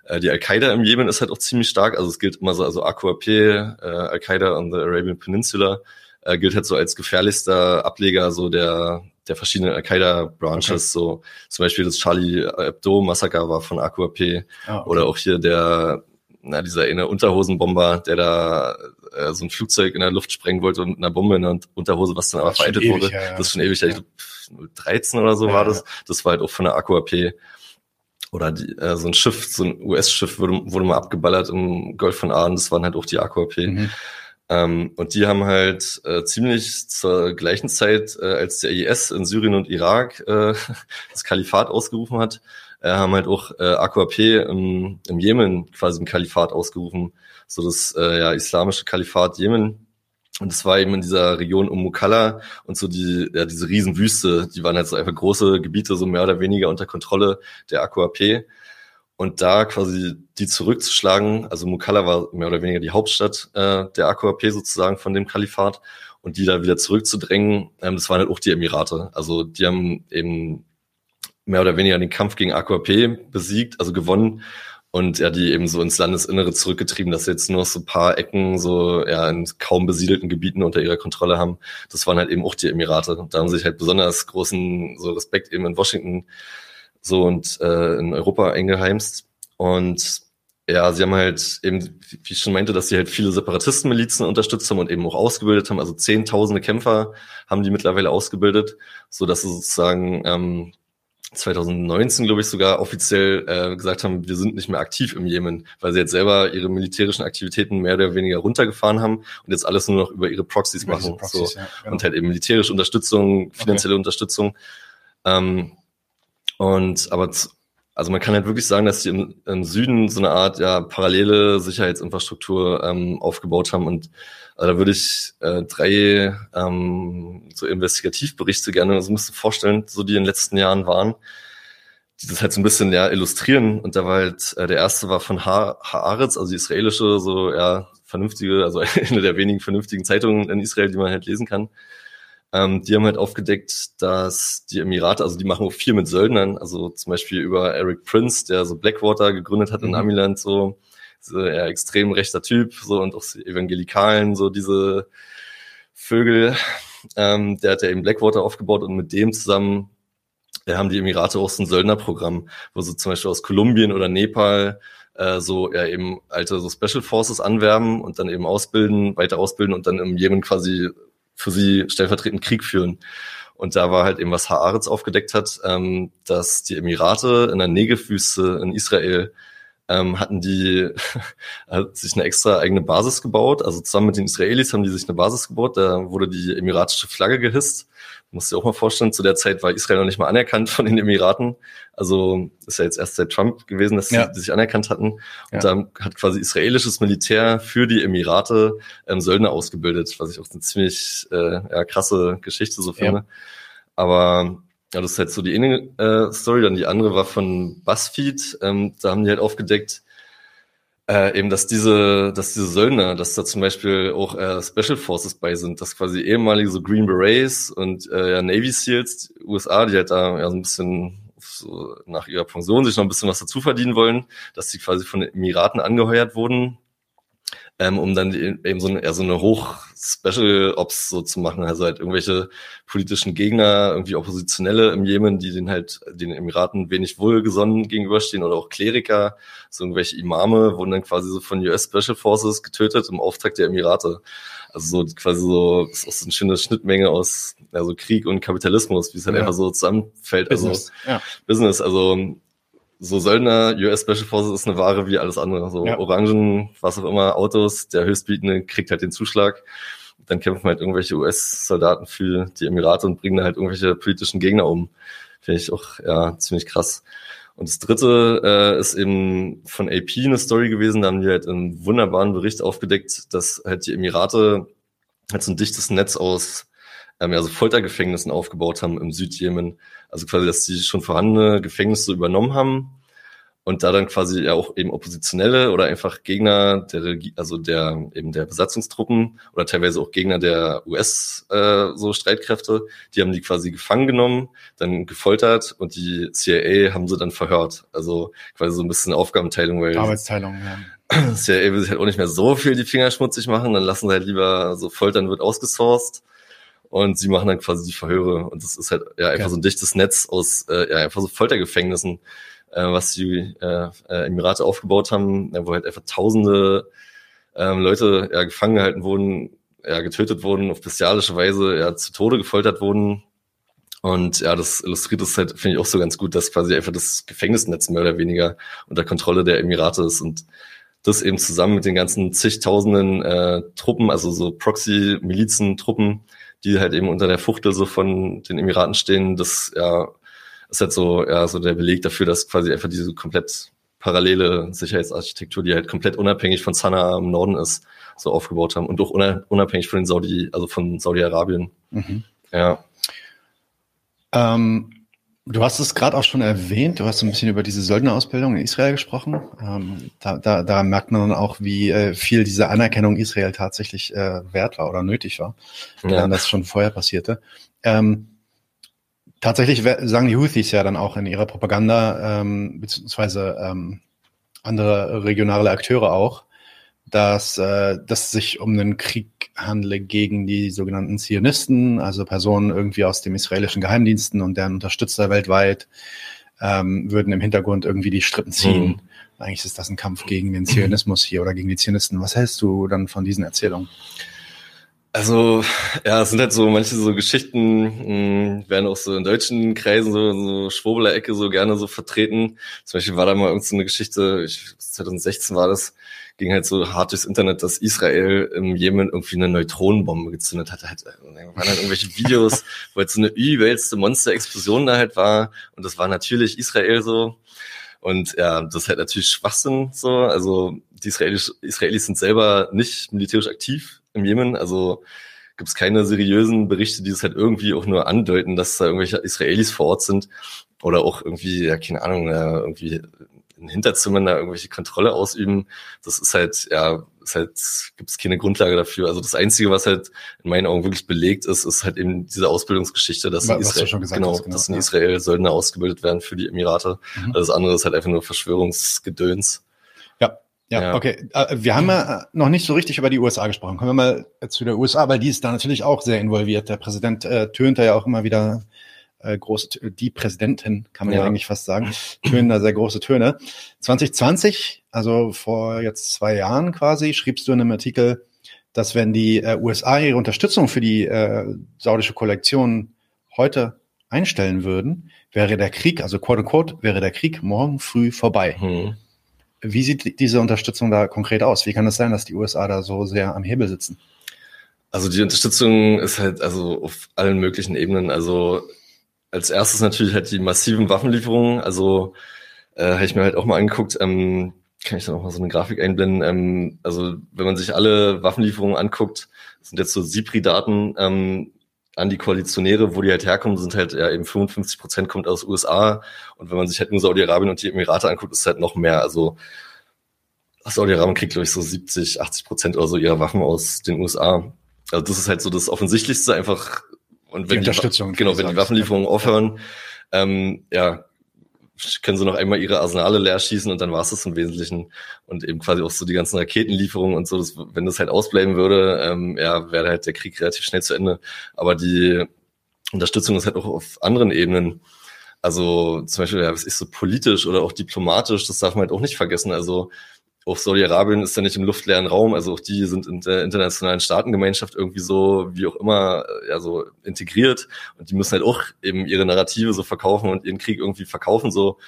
äh, die Al-Qaida im Jemen ist halt auch ziemlich stark. Also es gilt immer so, also AQAP, äh, Al-Qaida on the Arabian Peninsula, äh, gilt halt so als gefährlichster Ableger so der der verschiedenen Al-Qaida-Branches, okay. so zum Beispiel das Charlie Hebdo-Massaker war von AQAP ah, okay. oder auch hier der, na, dieser eine Unterhosenbomber, der da äh, so ein Flugzeug in der Luft sprengen wollte und eine Bombe in der Unterhose, was dann aber vereitet wurde. Ja, ja. Das ist schon ewig, ja. ich glaub, 13 oder so ja, war das. Das war halt auch von der AQAP oder die, äh, so ein Schiff, so ein US-Schiff wurde, wurde mal abgeballert im Golf von Aden, das waren halt auch die AQAP. Mhm. Ähm, und die haben halt äh, ziemlich zur gleichen Zeit, äh, als der IS in Syrien und Irak äh, das Kalifat ausgerufen hat, äh, haben halt auch äh, AQAP im, im Jemen quasi ein Kalifat ausgerufen, so das äh, ja, islamische Kalifat Jemen. Und es war eben in dieser Region um Mukalla und so die, ja, diese Riesenwüste, die waren halt so einfach große Gebiete, so mehr oder weniger unter Kontrolle der AQAP. Und da quasi die zurückzuschlagen, also Mukalla war mehr oder weniger die Hauptstadt äh, der AKP sozusagen von dem Kalifat und die da wieder zurückzudrängen, ähm, das waren halt auch die Emirate. Also die haben eben mehr oder weniger den Kampf gegen AKP besiegt, also gewonnen und ja, die eben so ins Landesinnere zurückgetrieben, dass sie jetzt nur so ein paar Ecken so ja in kaum besiedelten Gebieten unter ihrer Kontrolle haben. Das waren halt eben auch die Emirate. Da haben sie sich halt besonders großen so Respekt eben in Washington so und äh, in Europa eingeheimst. Und ja, sie haben halt eben, wie ich schon meinte, dass sie halt viele Separatistenmilizen unterstützt haben und eben auch ausgebildet haben. Also zehntausende Kämpfer haben die mittlerweile ausgebildet, so dass sie sozusagen ähm, 2019, glaube ich, sogar offiziell äh, gesagt haben, wir sind nicht mehr aktiv im Jemen, weil sie jetzt selber ihre militärischen Aktivitäten mehr oder weniger runtergefahren haben und jetzt alles nur noch über ihre Proxys über machen. Proxys, so. ja, genau. Und halt eben militärische Unterstützung, finanzielle okay. Unterstützung. Ähm, und aber also man kann halt wirklich sagen, dass die im, im Süden so eine Art ja parallele Sicherheitsinfrastruktur ähm, aufgebaut haben und also da würde ich äh, drei ähm, so Investigativberichte gerne, also musst du vorstellen, so die in den letzten Jahren waren, die das halt so ein bisschen ja illustrieren. Und da war halt, äh, der erste war von ha Haaretz, also die israelische, so ja, vernünftige, also eine der wenigen vernünftigen Zeitungen in Israel, die man halt lesen kann. Ähm, die haben halt aufgedeckt, dass die Emirate, also die machen auch viel mit Söldnern, also zum Beispiel über Eric Prince, der so Blackwater gegründet hat mhm. in Amiland, so, so ja, extrem rechter Typ, so und auch Evangelikalen, so diese Vögel, ähm, der hat ja eben Blackwater aufgebaut und mit dem zusammen äh, haben die Emirate auch so ein Söldnerprogramm, wo sie zum Beispiel aus Kolumbien oder Nepal äh, so ja eben alte so Special Forces anwerben und dann eben ausbilden, weiter ausbilden und dann im Jemen quasi für sie stellvertretend Krieg führen. Und da war halt eben, was Haaretz aufgedeckt hat, ähm, dass die Emirate in der Negevwüste in Israel ähm, hatten die hat sich eine extra eigene Basis gebaut. Also zusammen mit den Israelis haben die sich eine Basis gebaut. Da wurde die emiratische Flagge gehisst. Muss dir auch mal vorstellen, zu der Zeit war Israel noch nicht mal anerkannt von den Emiraten. Also ist ja jetzt erst seit Trump gewesen, dass ja. sie sich anerkannt hatten. Und ja. da hat quasi israelisches Militär für die Emirate ähm, Söldner ausgebildet, was ich auch eine ziemlich äh, ja, krasse Geschichte so finde. Ja. Aber ja, das ist halt so die eine äh, Story. Dann die andere war von BuzzFeed. Ähm, da haben die halt aufgedeckt, äh, eben, dass diese, dass diese Söldner, dass da zum Beispiel auch äh, Special Forces bei sind, dass quasi ehemalige so Green Berets und äh, ja, Navy Seals, USA, die halt da ja so ein bisschen so nach ihrer Pension sich noch ein bisschen was dazu verdienen wollen, dass die quasi von den Emiraten angeheuert wurden, ähm, um dann eben so eine, eher so eine Hoch-Special-Ops so zu machen. Also halt irgendwelche politischen Gegner, irgendwie Oppositionelle im Jemen, die den halt den Emiraten wenig wohlgesonnen gegenüberstehen oder auch Kleriker, so irgendwelche Imame wurden dann quasi so von US Special Forces getötet im Auftrag der Emirate. Also so quasi so, ist auch so eine schöne Schnittmenge aus also Krieg und Kapitalismus, wie es halt ja. einfach so zusammenfällt. Also Business, also ja. Business, also so Söldner, US Special Forces ist eine Ware wie alles andere. So ja. Orangen, was auch immer, Autos, der Höchstbietende kriegt halt den Zuschlag. Dann kämpfen halt irgendwelche US-Soldaten für die Emirate und bringen halt irgendwelche politischen Gegner um. Finde ich auch ja ziemlich krass. Und das dritte äh, ist eben von AP eine Story gewesen. Da haben die halt einen wunderbaren Bericht aufgedeckt, dass halt die Emirate halt so ein dichtes Netz aus ähm, ja, so Foltergefängnissen aufgebaut haben im Südjemen. Also quasi, dass die schon vorhandene Gefängnisse übernommen haben und da dann quasi ja auch eben Oppositionelle oder einfach Gegner der Regie, also der eben der Besatzungstruppen oder teilweise auch Gegner der US äh, so Streitkräfte, die haben die quasi gefangen genommen, dann gefoltert und die CIA haben sie dann verhört. Also quasi so ein bisschen Aufgabenteilung, weil Arbeitsteilung, ja. CIA will sich halt auch nicht mehr so viel die Finger schmutzig machen, dann lassen sie halt lieber so Foltern wird ausgesourced und sie machen dann quasi die Verhöre. Und das ist halt ja einfach ja. so ein dichtes Netz aus äh, ja, einfach so Foltergefängnissen, äh, was die äh, äh, Emirate aufgebaut haben, ja, wo halt einfach tausende ähm, Leute ja, gefangen gehalten wurden, ja, getötet wurden, auf bestialische Weise ja, zu Tode gefoltert wurden. Und ja, das illustriert es halt, finde ich auch so ganz gut, dass quasi einfach das Gefängnisnetz mehr oder weniger unter Kontrolle der Emirate ist und das eben zusammen mit den ganzen zigtausenden äh, Truppen, also so Proxy-Milizen-Truppen, die halt eben unter der Fuchtel so von den Emiraten stehen, das ja ist halt so, ja, so der Beleg dafür, dass quasi einfach diese komplett parallele Sicherheitsarchitektur, die halt komplett unabhängig von Sanaa im Norden ist, so aufgebaut haben und auch unabhängig von den Saudi, also von Saudi-Arabien. Mhm. Ja. Ähm, Du hast es gerade auch schon erwähnt, du hast ein bisschen über diese Söldnerausbildung in Israel gesprochen. Ähm, da, da, da merkt man dann auch, wie äh, viel diese Anerkennung Israel tatsächlich äh, wert war oder nötig war, ja. das schon vorher passierte. Ähm, tatsächlich sagen die Houthis ja dann auch in ihrer Propaganda, ähm, beziehungsweise ähm, andere regionale Akteure auch, dass, äh, dass sich um einen Krieg handle gegen die sogenannten Zionisten, also Personen irgendwie aus dem israelischen Geheimdiensten und deren Unterstützer weltweit, ähm, würden im Hintergrund irgendwie die Strippen ziehen. Mhm. Eigentlich ist das ein Kampf gegen den Zionismus hier oder gegen die Zionisten. Was hältst du dann von diesen Erzählungen? Also, ja, es sind halt so manche so Geschichten, mh, hm, werden auch so in deutschen Kreisen so, so Schwurbeler-Ecke so gerne so vertreten. Zum Beispiel war da mal irgendeine so Geschichte, ich, 2016 war das, ging halt so hart durchs Internet, dass Israel im Jemen irgendwie eine Neutronenbombe gezündet hatte. Halt, äh, waren dann irgendwelche Videos, wo halt so eine übelste Monster-Explosion da halt war. Und das war natürlich Israel so. Und ja, das ist halt natürlich Schwachsinn so. Also die Israelis, Israelis sind selber nicht militärisch aktiv im Jemen. Also gibt es keine seriösen Berichte, die es halt irgendwie auch nur andeuten, dass da irgendwelche Israelis vor Ort sind oder auch irgendwie, ja, keine Ahnung, ja, irgendwie in Hinterzimmern da irgendwelche Kontrolle ausüben. Das ist halt, ja, ist halt, gibt es keine Grundlage dafür. Also das Einzige, was halt in meinen Augen wirklich belegt ist, ist halt eben diese Ausbildungsgeschichte, dass in Israel, genau, hast, genau, dass in ja. Israel Söldner ausgebildet werden für die Emirate. Mhm. Das andere ist halt einfach nur Verschwörungsgedöns. Ja, Ja, ja, okay. Äh, wir haben ja noch nicht so richtig über die USA gesprochen. Kommen wir mal zu der USA, weil die ist da natürlich auch sehr involviert. Der Präsident äh, tönt da ja auch immer wieder äh, große, die Präsidentin, kann man ja. ja eigentlich fast sagen, tönen da sehr große Töne. 2020, also vor jetzt zwei Jahren quasi, schriebst du in einem Artikel, dass wenn die äh, USA ihre Unterstützung für die äh, saudische Kollektion heute einstellen würden, wäre der Krieg, also quote unquote, wäre der Krieg morgen früh vorbei. Hm. Wie sieht diese Unterstützung da konkret aus? Wie kann es sein, dass die USA da so sehr am Hebel sitzen? Also die Unterstützung ist halt also auf allen möglichen Ebenen. Also als erstes natürlich halt die massiven Waffenlieferungen. Also äh, habe ich mir halt auch mal angeguckt. Ähm, kann ich da noch mal so eine Grafik einblenden? Ähm, also wenn man sich alle Waffenlieferungen anguckt, sind jetzt so SIPRI-Daten ähm, an die Koalitionäre, wo die halt herkommen, sind halt ja eben 55 Prozent kommt aus USA. Und wenn man sich halt nur Saudi-Arabien und die Emirate anguckt, ist es halt noch mehr. Also Saudi-Arabien kriegt, glaube ich, so 70, 80 Prozent oder so ihrer Waffen aus den USA. Also das ist halt so das Offensichtlichste, einfach und wenn die Unterstützung. Die, genau, wenn die Waffenlieferungen aufhören, ähm, ja, können sie noch einmal ihre Arsenale leer schießen und dann war es das im Wesentlichen. Und eben quasi auch so die ganzen Raketenlieferungen und so, das, wenn das halt ausbleiben würde, ähm, ja, wäre halt der Krieg relativ schnell zu Ende. Aber die Unterstützung ist halt auch auf anderen Ebenen. Also zum Beispiel, ja, was ist so politisch oder auch diplomatisch, das darf man halt auch nicht vergessen. Also auch Saudi-Arabien ist ja nicht im luftleeren Raum, also auch die sind in der internationalen Staatengemeinschaft irgendwie so, wie auch immer, äh, ja, so integriert. Und die müssen halt auch eben ihre Narrative so verkaufen und ihren Krieg irgendwie verkaufen, so.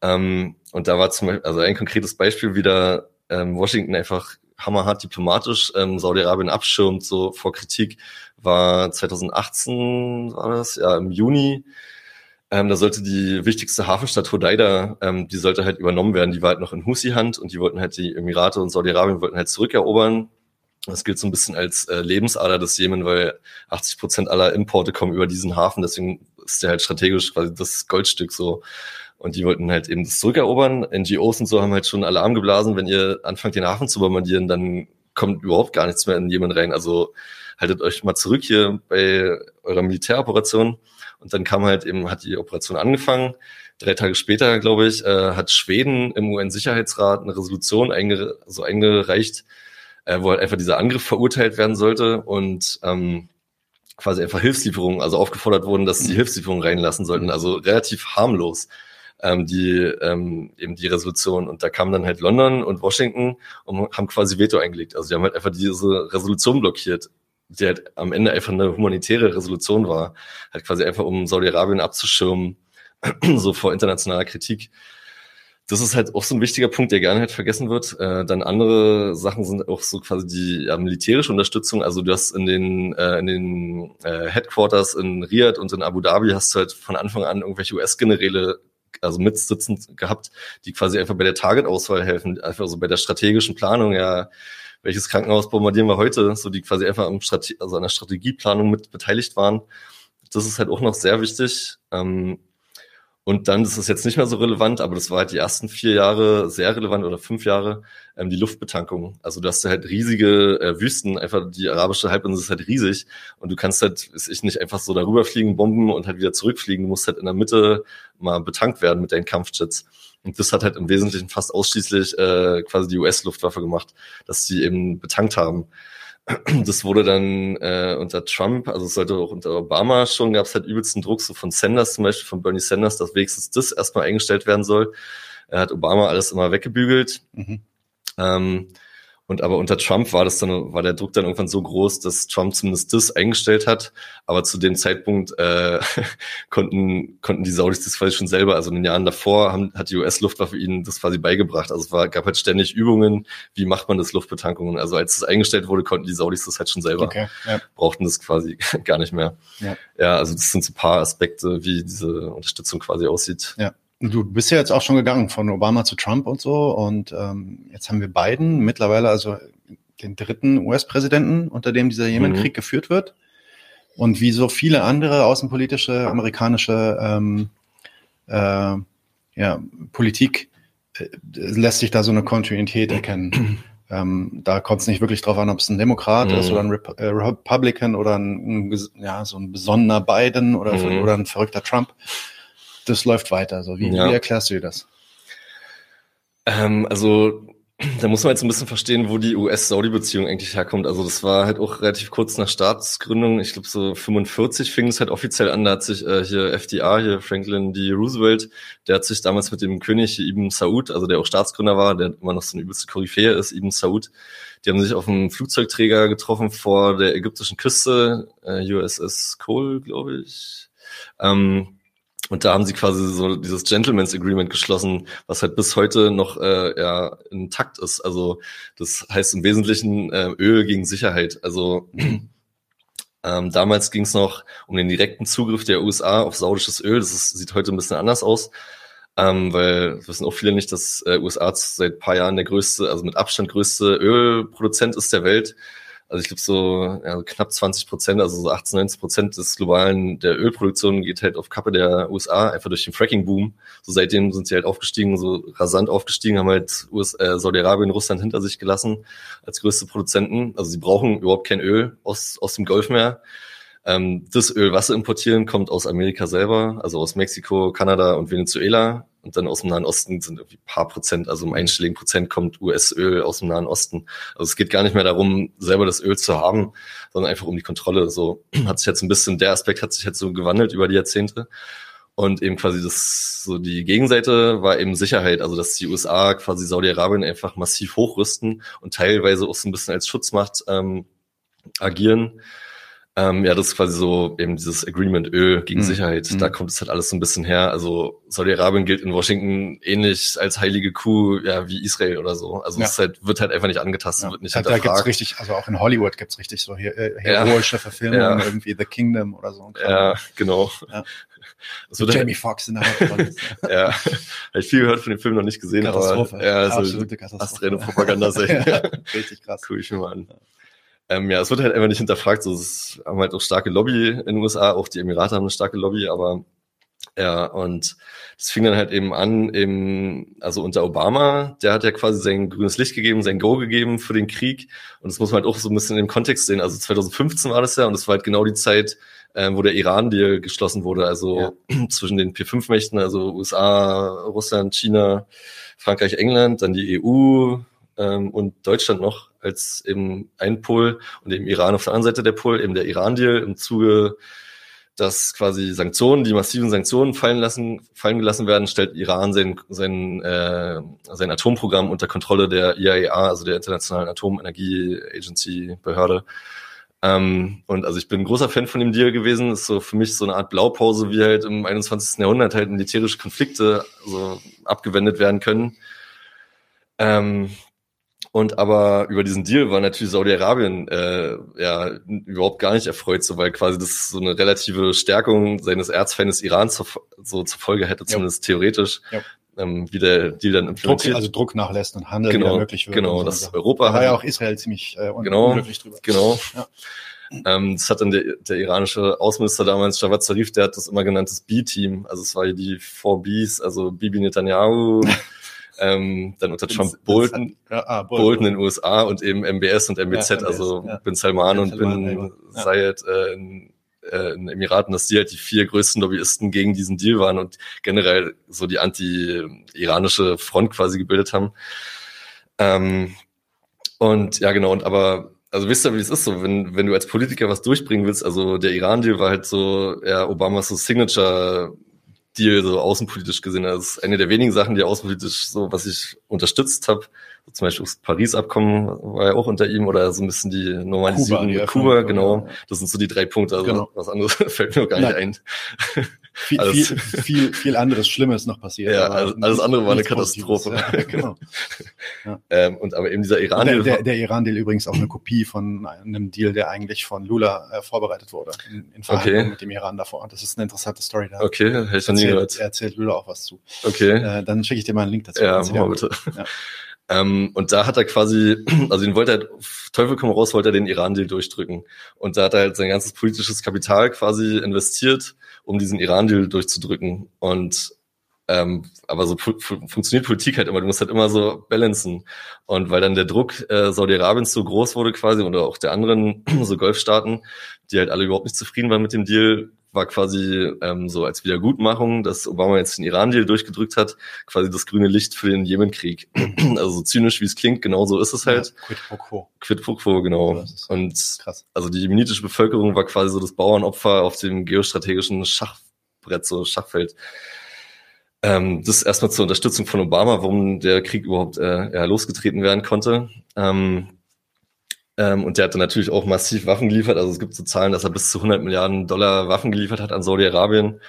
Ähm, und da war zum Beispiel, also ein konkretes Beispiel wieder, ähm, Washington einfach hammerhart diplomatisch ähm, Saudi-Arabien abschirmt, so vor Kritik, war 2018, war das, ja, im Juni, ähm, da sollte die wichtigste Hafenstadt Hodeida, ähm, die sollte halt übernommen werden. Die war halt noch in Husi-Hand und die wollten halt die Emirate und Saudi-Arabien wollten halt zurückerobern. Das gilt so ein bisschen als äh, Lebensader des Jemen, weil 80 Prozent aller Importe kommen über diesen Hafen. Deswegen ist der halt strategisch quasi das Goldstück so. Und die wollten halt eben das zurückerobern. NGOs und so haben halt schon Alarm geblasen. Wenn ihr anfangt, den Hafen zu bombardieren, dann kommt überhaupt gar nichts mehr in Jemen rein. Also haltet euch mal zurück hier bei eurer Militäroperation. Und dann kam halt eben, hat die Operation angefangen. Drei Tage später, glaube ich, äh, hat Schweden im UN-Sicherheitsrat eine Resolution einge so eingereicht, äh, wo halt einfach dieser Angriff verurteilt werden sollte und ähm, quasi einfach Hilfslieferungen, also aufgefordert wurden, dass sie Hilfslieferungen reinlassen sollten. Also relativ harmlos ähm, die ähm, eben die Resolution. Und da kamen dann halt London und Washington und haben quasi Veto eingelegt. Also die haben halt einfach diese Resolution blockiert die halt am Ende einfach eine humanitäre Resolution war, halt quasi einfach um Saudi-Arabien abzuschirmen, so vor internationaler Kritik. Das ist halt auch so ein wichtiger Punkt, der gerne halt vergessen wird. Äh, dann andere Sachen sind auch so quasi die ja, militärische Unterstützung. Also du hast in den, äh, in den äh, Headquarters in Riyadh und in Abu Dhabi hast du halt von Anfang an irgendwelche US-Generäle also mitsitzend gehabt, die quasi einfach bei der Target-Auswahl helfen, einfach so bei der strategischen Planung, ja, welches Krankenhaus bombardieren wir heute, so die quasi einfach am Strate also an der Strategieplanung mit beteiligt waren. Das ist halt auch noch sehr wichtig. Ähm, und dann, das ist jetzt nicht mehr so relevant, aber das war halt die ersten vier Jahre sehr relevant oder fünf Jahre, ähm, die Luftbetankung. Also du hast halt riesige äh, Wüsten, einfach die arabische Halbinsel ist halt riesig und du kannst halt, ist ich nicht einfach so darüber fliegen, bomben und halt wieder zurückfliegen. Du musst halt in der Mitte mal betankt werden mit deinen Kampfjets. Und das hat halt im Wesentlichen fast ausschließlich äh, quasi die US-Luftwaffe gemacht, dass sie eben betankt haben. Das wurde dann äh, unter Trump, also es sollte auch unter Obama schon, gab es halt übelsten Druck, so von Sanders zum Beispiel, von Bernie Sanders, dass wenigstens das erstmal eingestellt werden soll. Er hat Obama alles immer weggebügelt. Mhm. Ähm, und aber unter Trump war das dann, war der Druck dann irgendwann so groß, dass Trump zumindest das eingestellt hat. Aber zu dem Zeitpunkt äh, konnten, konnten die Saudis das quasi schon selber. Also in den Jahren davor haben, hat die US-Luftwaffe ihnen das quasi beigebracht. Also es war, gab halt ständig Übungen, wie macht man das Luftbetankungen. Also als es eingestellt wurde, konnten die Saudis das halt schon selber. Okay, ja. Brauchten das quasi gar nicht mehr. Ja. ja, also das sind so ein paar Aspekte, wie diese Unterstützung quasi aussieht. Ja. Du bist ja jetzt auch schon gegangen von Obama zu Trump und so und ähm, jetzt haben wir Biden mittlerweile also den dritten US-Präsidenten, unter dem dieser Jemenkrieg mhm. geführt wird. Und wie so viele andere außenpolitische amerikanische ähm, äh, ja, Politik äh, lässt sich da so eine Kontinuität erkennen. ähm, da kommt es nicht wirklich drauf an, ob es ein Demokrat mhm. ist oder ein Rep äh, Republican oder ein, ein, ja, so ein besonnener Biden oder, mhm. oder ein verrückter Trump das läuft weiter. So, wie, ja. wie erklärst du dir das? Ähm, also da muss man jetzt ein bisschen verstehen, wo die US-Saudi-Beziehung eigentlich herkommt. Also das war halt auch relativ kurz nach Staatsgründung. Ich glaube so 45 fing es halt offiziell an. Da hat sich äh, hier FDR, hier Franklin D. Roosevelt, der hat sich damals mit dem König Ibn Saud, also der auch Staatsgründer war, der immer noch so eine übelste Koryphäe ist, Ibn Saud, die haben sich auf einem Flugzeugträger getroffen vor der ägyptischen Küste, äh, USS Cole, glaube ich. Ähm, und da haben sie quasi so dieses Gentleman's Agreement geschlossen, was halt bis heute noch äh, ja, intakt ist. Also das heißt im Wesentlichen äh, Öl gegen Sicherheit. Also ähm, damals ging es noch um den direkten Zugriff der USA auf saudisches Öl. Das ist, sieht heute ein bisschen anders aus. Ähm, weil wissen auch viele nicht, dass äh, USA seit paar Jahren der größte, also mit Abstand größte Ölproduzent ist der Welt. Also ich glaube so ja, knapp 20 Prozent, also so 18, 19 Prozent des globalen der Ölproduktion geht halt auf Kappe der USA, einfach durch den Fracking-Boom. So seitdem sind sie halt aufgestiegen, so rasant aufgestiegen, haben halt US, äh, Saudi-Arabien, Russland hinter sich gelassen als größte Produzenten. Also sie brauchen überhaupt kein Öl aus, aus dem Golfmeer. Ähm, das Öl, was sie importieren, kommt aus Amerika selber, also aus Mexiko, Kanada und Venezuela. Und dann aus dem Nahen Osten sind irgendwie paar Prozent, also im einstelligen Prozent kommt US-Öl aus dem Nahen Osten. Also es geht gar nicht mehr darum, selber das Öl zu haben, sondern einfach um die Kontrolle. So hat sich jetzt ein bisschen, der Aspekt hat sich jetzt so gewandelt über die Jahrzehnte. Und eben quasi das, so die Gegenseite war eben Sicherheit, also dass die USA quasi Saudi-Arabien einfach massiv hochrüsten und teilweise auch so ein bisschen als Schutzmacht ähm, agieren ähm, ja, das ist quasi so eben dieses Agreement Öl gegen mhm. Sicherheit. Da mhm. kommt es halt alles so ein bisschen her. Also Saudi-Arabien gilt in Washington ähnlich als heilige Kuh, ja, wie Israel oder so. Also ja. es halt, wird halt einfach nicht angetastet, ja. wird nicht da, hinterfragt. Da gibt's richtig, also auch in Hollywood gibt's richtig so hier, äh, heroische ja. Verfilmungen, irgendwie The Kingdom oder so. Ja, genau. Wird Jamie Foxx in der Hauptrolle. ja, habe ich viel gehört von dem Film noch nicht gesehen, Katastrophe. aber ja, also absolute Katastrophe. Asträne Propaganda ja, richtig krass. Guck ich mir mal an. Ähm, ja, es wird halt einfach nicht hinterfragt. So, es haben halt auch starke Lobby in den USA, auch die Emirate haben eine starke Lobby, aber ja, und das fing dann halt eben an, eben, also unter Obama, der hat ja quasi sein grünes Licht gegeben, sein Go gegeben für den Krieg. Und das muss man halt auch so ein bisschen im Kontext sehen. Also 2015 war das ja, und das war halt genau die Zeit, äh, wo der Iran-Deal geschlossen wurde, also ja. zwischen den P5-Mächten, also USA, Russland, China, Frankreich, England, dann die EU, ähm, und Deutschland noch als eben ein Pol und eben Iran auf der anderen Seite der Pol, eben der Iran-Deal im Zuge, dass quasi Sanktionen, die massiven Sanktionen fallen lassen, fallen gelassen werden, stellt Iran sein, sein, äh, sein Atomprogramm unter Kontrolle der IAEA, also der Internationalen Atomenergie Agency Behörde. Ähm, und also ich bin ein großer Fan von dem Deal gewesen. Ist so für mich so eine Art Blaupause, wie halt im 21. Jahrhundert halt militärische Konflikte so abgewendet werden können. Ähm, und aber über diesen Deal war natürlich Saudi-Arabien äh, ja überhaupt gar nicht erfreut, so weil quasi das so eine relative Stärkung seines Erzfeindes Iran zur, so zur Folge hätte, zumindest ja. theoretisch. Ja. Ähm, wie der Deal dann implementiert. Druck, also Druck nachlässt und Handel genau, wieder möglich wird. Genau, das so. Europa da war ja auch Israel ziemlich äh, genau, unglücklich drüber. Genau. Ja. Ähm, das hat dann der, der iranische Außenminister damals, Javad Zarif, der hat das immer genannt, das B-Team. Also es war die Four Bs, also Bibi Netanyahu, ähm, dann unter Trump Bolton, ja, ah, Bolton, Bolton in den USA und eben MBS und MBZ, ja, MBS, also ja. Bin Salman und Bin Zayed äh, in, äh, in Emiraten, dass die halt die vier größten Lobbyisten gegen diesen Deal waren und generell so die anti-iranische Front quasi gebildet haben. Ähm, und ja, genau, und aber also wisst ihr, wie es ist so, wenn, wenn du als Politiker was durchbringen willst, also der Iran-Deal war halt so, ja, Obamas so Signature Deal so außenpolitisch gesehen. Das ist eine der wenigen Sachen, die außenpolitisch so, was ich unterstützt habe. Zum Beispiel das Paris-Abkommen war ja auch unter ihm oder so ein bisschen die Normalisierung Kuba, mit Kuba, genau. Das sind so die drei Punkte. Also genau. was anderes fällt mir auch gar Nein. nicht ein. Viel, alles, viel, viel, anderes Schlimmes noch passiert. Ja, alles, alles andere war eine Katastrophe. Ja, genau. Ja. Ähm, und aber eben dieser Iran-Deal. Der, der, der Iran-Deal übrigens auch eine Kopie von einem Deal, der eigentlich von Lula äh, vorbereitet wurde, in, in Verhandlungen okay. mit dem Iran davor. Das ist eine interessante Story da. Okay, hätte ich noch nie gehört. Erzählt Lula auch was zu. Okay. Äh, dann schicke ich dir mal einen Link dazu. Ja, mach mal bitte. Ja. Ähm, und da hat er quasi, also den wollte er, Teufel komm raus, wollte er den Iran-Deal durchdrücken. Und da hat er halt sein ganzes politisches Kapital quasi investiert, um diesen Iran-Deal durchzudrücken. Und ähm, aber so fu funktioniert Politik halt immer. Du musst halt immer so balancen. Und weil dann der Druck äh, Saudi-Arabiens so groß wurde quasi oder auch der anderen so Golfstaaten, die halt alle überhaupt nicht zufrieden waren mit dem Deal, war quasi ähm, so als Wiedergutmachung, dass Obama jetzt den Iran-Deal durchgedrückt hat, quasi das grüne Licht für den Jemenkrieg. also so zynisch wie es klingt, genau so ist es halt. Ja, quid pro quo. Quid pro quo, genau. Und krass. also die jemenitische Bevölkerung war quasi so das Bauernopfer auf dem geostrategischen Schachbrett, so Schachfeld. Ähm, das erstmal zur Unterstützung von Obama, warum der Krieg überhaupt äh, ja, losgetreten werden konnte. Ähm, ähm, und der hat dann natürlich auch massiv Waffen geliefert. Also es gibt so Zahlen, dass er bis zu 100 Milliarden Dollar Waffen geliefert hat an Saudi-Arabien.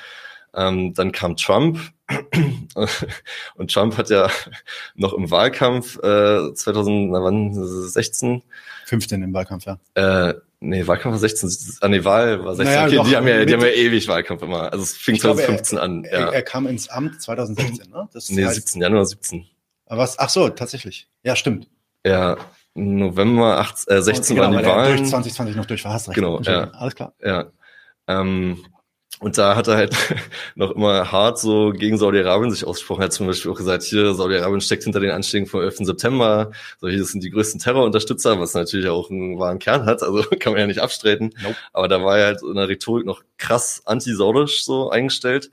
Ähm, dann kam Trump und Trump hat ja noch im Wahlkampf äh, 2016 15 im Wahlkampf, ja. Äh, nee, Wahlkampf war 16, ah nee, Wahl war 16. Naja, okay, die haben ja, die haben ja ewig Wahlkampf immer. Also es fing 2015 glaube, er, an. Ja. Er, er, kam ins Amt 2016, ne? Das nee, heißt, 17, Januar 17. Aber was? Ach so, tatsächlich. Ja, stimmt. Ja, November 8, äh, 16 genau, waren die Wahlen. Durch 2020 noch durch war, hast recht. Genau, ja. Alles klar. Ja. Ähm, und da hat er halt noch immer hart so gegen Saudi-Arabien sich ausgesprochen. Er hat zum Beispiel auch gesagt, hier, Saudi-Arabien steckt hinter den Anschlägen vom 11. September. So, hier sind die größten Terrorunterstützer, was natürlich auch einen wahren Kern hat. Also kann man ja nicht abstreiten. Nope. Aber da war er halt in der Rhetorik noch krass anti-saudisch so eingestellt.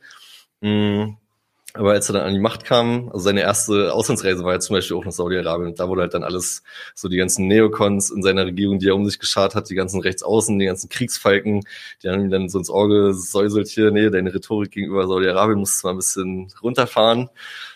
Mhm. Aber als er dann an die Macht kam, also seine erste Auslandsreise war ja zum Beispiel auch nach Saudi-Arabien. Da wurde halt dann alles, so die ganzen Neokons in seiner Regierung, die er um sich geschart hat, die ganzen Rechtsaußen, die ganzen Kriegsfalken, die haben ihm dann so ins Auge gesäuselt hier, nee, deine Rhetorik gegenüber Saudi-Arabien musst du mal ein bisschen runterfahren.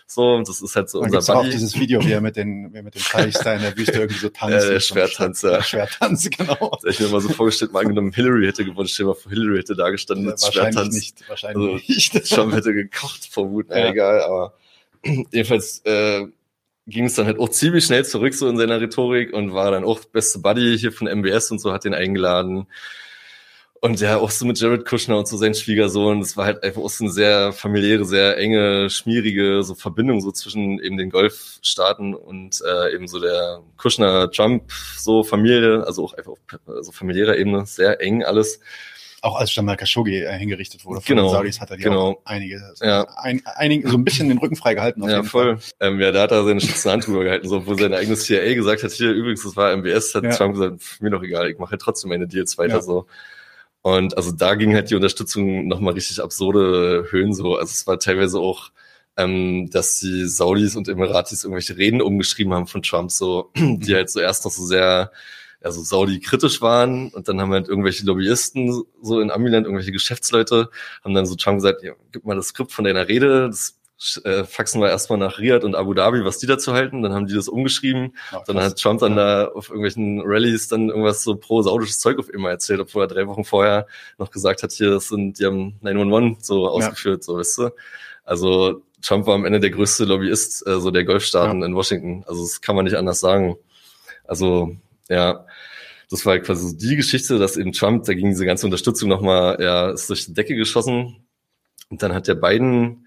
So, und das ist halt so unser Buddy. auch dieses Video, wie er mit den, wie er mit den Teichs da in der Wüste irgendwie so tanzt. Ja, der Schwertanz, ja. Schwertanz, genau. Ich mir mal so vorgestellt, mal angenommen, Hillary hätte gewonnen, stell mal vor, Hillary hätte da gestanden mit wahrscheinlich Schwertanz. Nicht, wahrscheinlich also, nicht. Trump hätte gekocht vor Wut, ja. egal, aber jedenfalls, äh, ging es dann halt auch ziemlich schnell zurück so in seiner Rhetorik und war dann auch beste Buddy hier von MBS und so, hat den eingeladen. Und ja, auch so mit Jared Kushner und so sein Schwiegersohn, das war halt einfach auch so eine sehr familiäre, sehr enge, schmierige so Verbindung so zwischen eben den Golfstaaten und äh, eben so der Kushner-Trump so Familie, also auch einfach auf so familiärer Ebene, sehr eng alles. Auch als Jamal Khashoggi äh, hingerichtet wurde von genau, den Saudis, hat er ja genau. auch einige, so, ja. ein, einige, so ein bisschen den Rücken freigehalten. Auf ja, voll. Ähm, ja, da hat er seine schützende Hand drüber gehalten, so, wo sein eigenes CIA gesagt hat, hier übrigens, das war MBS, hat ja. Trump gesagt, mir doch egal, ich mache halt trotzdem meine Deals weiter ja. so. Und also da ging halt die Unterstützung nochmal richtig absurde Höhen so. Also es war teilweise auch, ähm, dass die Saudis und Emiratis irgendwelche Reden umgeschrieben haben von Trump, so, die halt so erst noch so sehr, also Saudi-kritisch waren und dann haben halt irgendwelche Lobbyisten so in Amiland, irgendwelche Geschäftsleute, haben dann so Trump gesagt, ja, gib mal das Skript von deiner Rede, das äh, faxen wir erstmal nach Riyadh und Abu Dhabi, was die dazu halten. Dann haben die das umgeschrieben. Oh, dann hat Trump dann ja. da auf irgendwelchen Rallyes dann irgendwas so pro-saudisches Zeug auf immer erzählt, obwohl er drei Wochen vorher noch gesagt hat, hier, das sind, die haben 911 so ausgeführt, ja. so, weißt du. Also Trump war am Ende der größte Lobbyist äh, so der Golfstaaten ja. in Washington. Also das kann man nicht anders sagen. Also, ja. Das war quasi so die Geschichte, dass eben Trump, da ging diese ganze Unterstützung nochmal, ja, ist durch die Decke geschossen. Und dann hat der Biden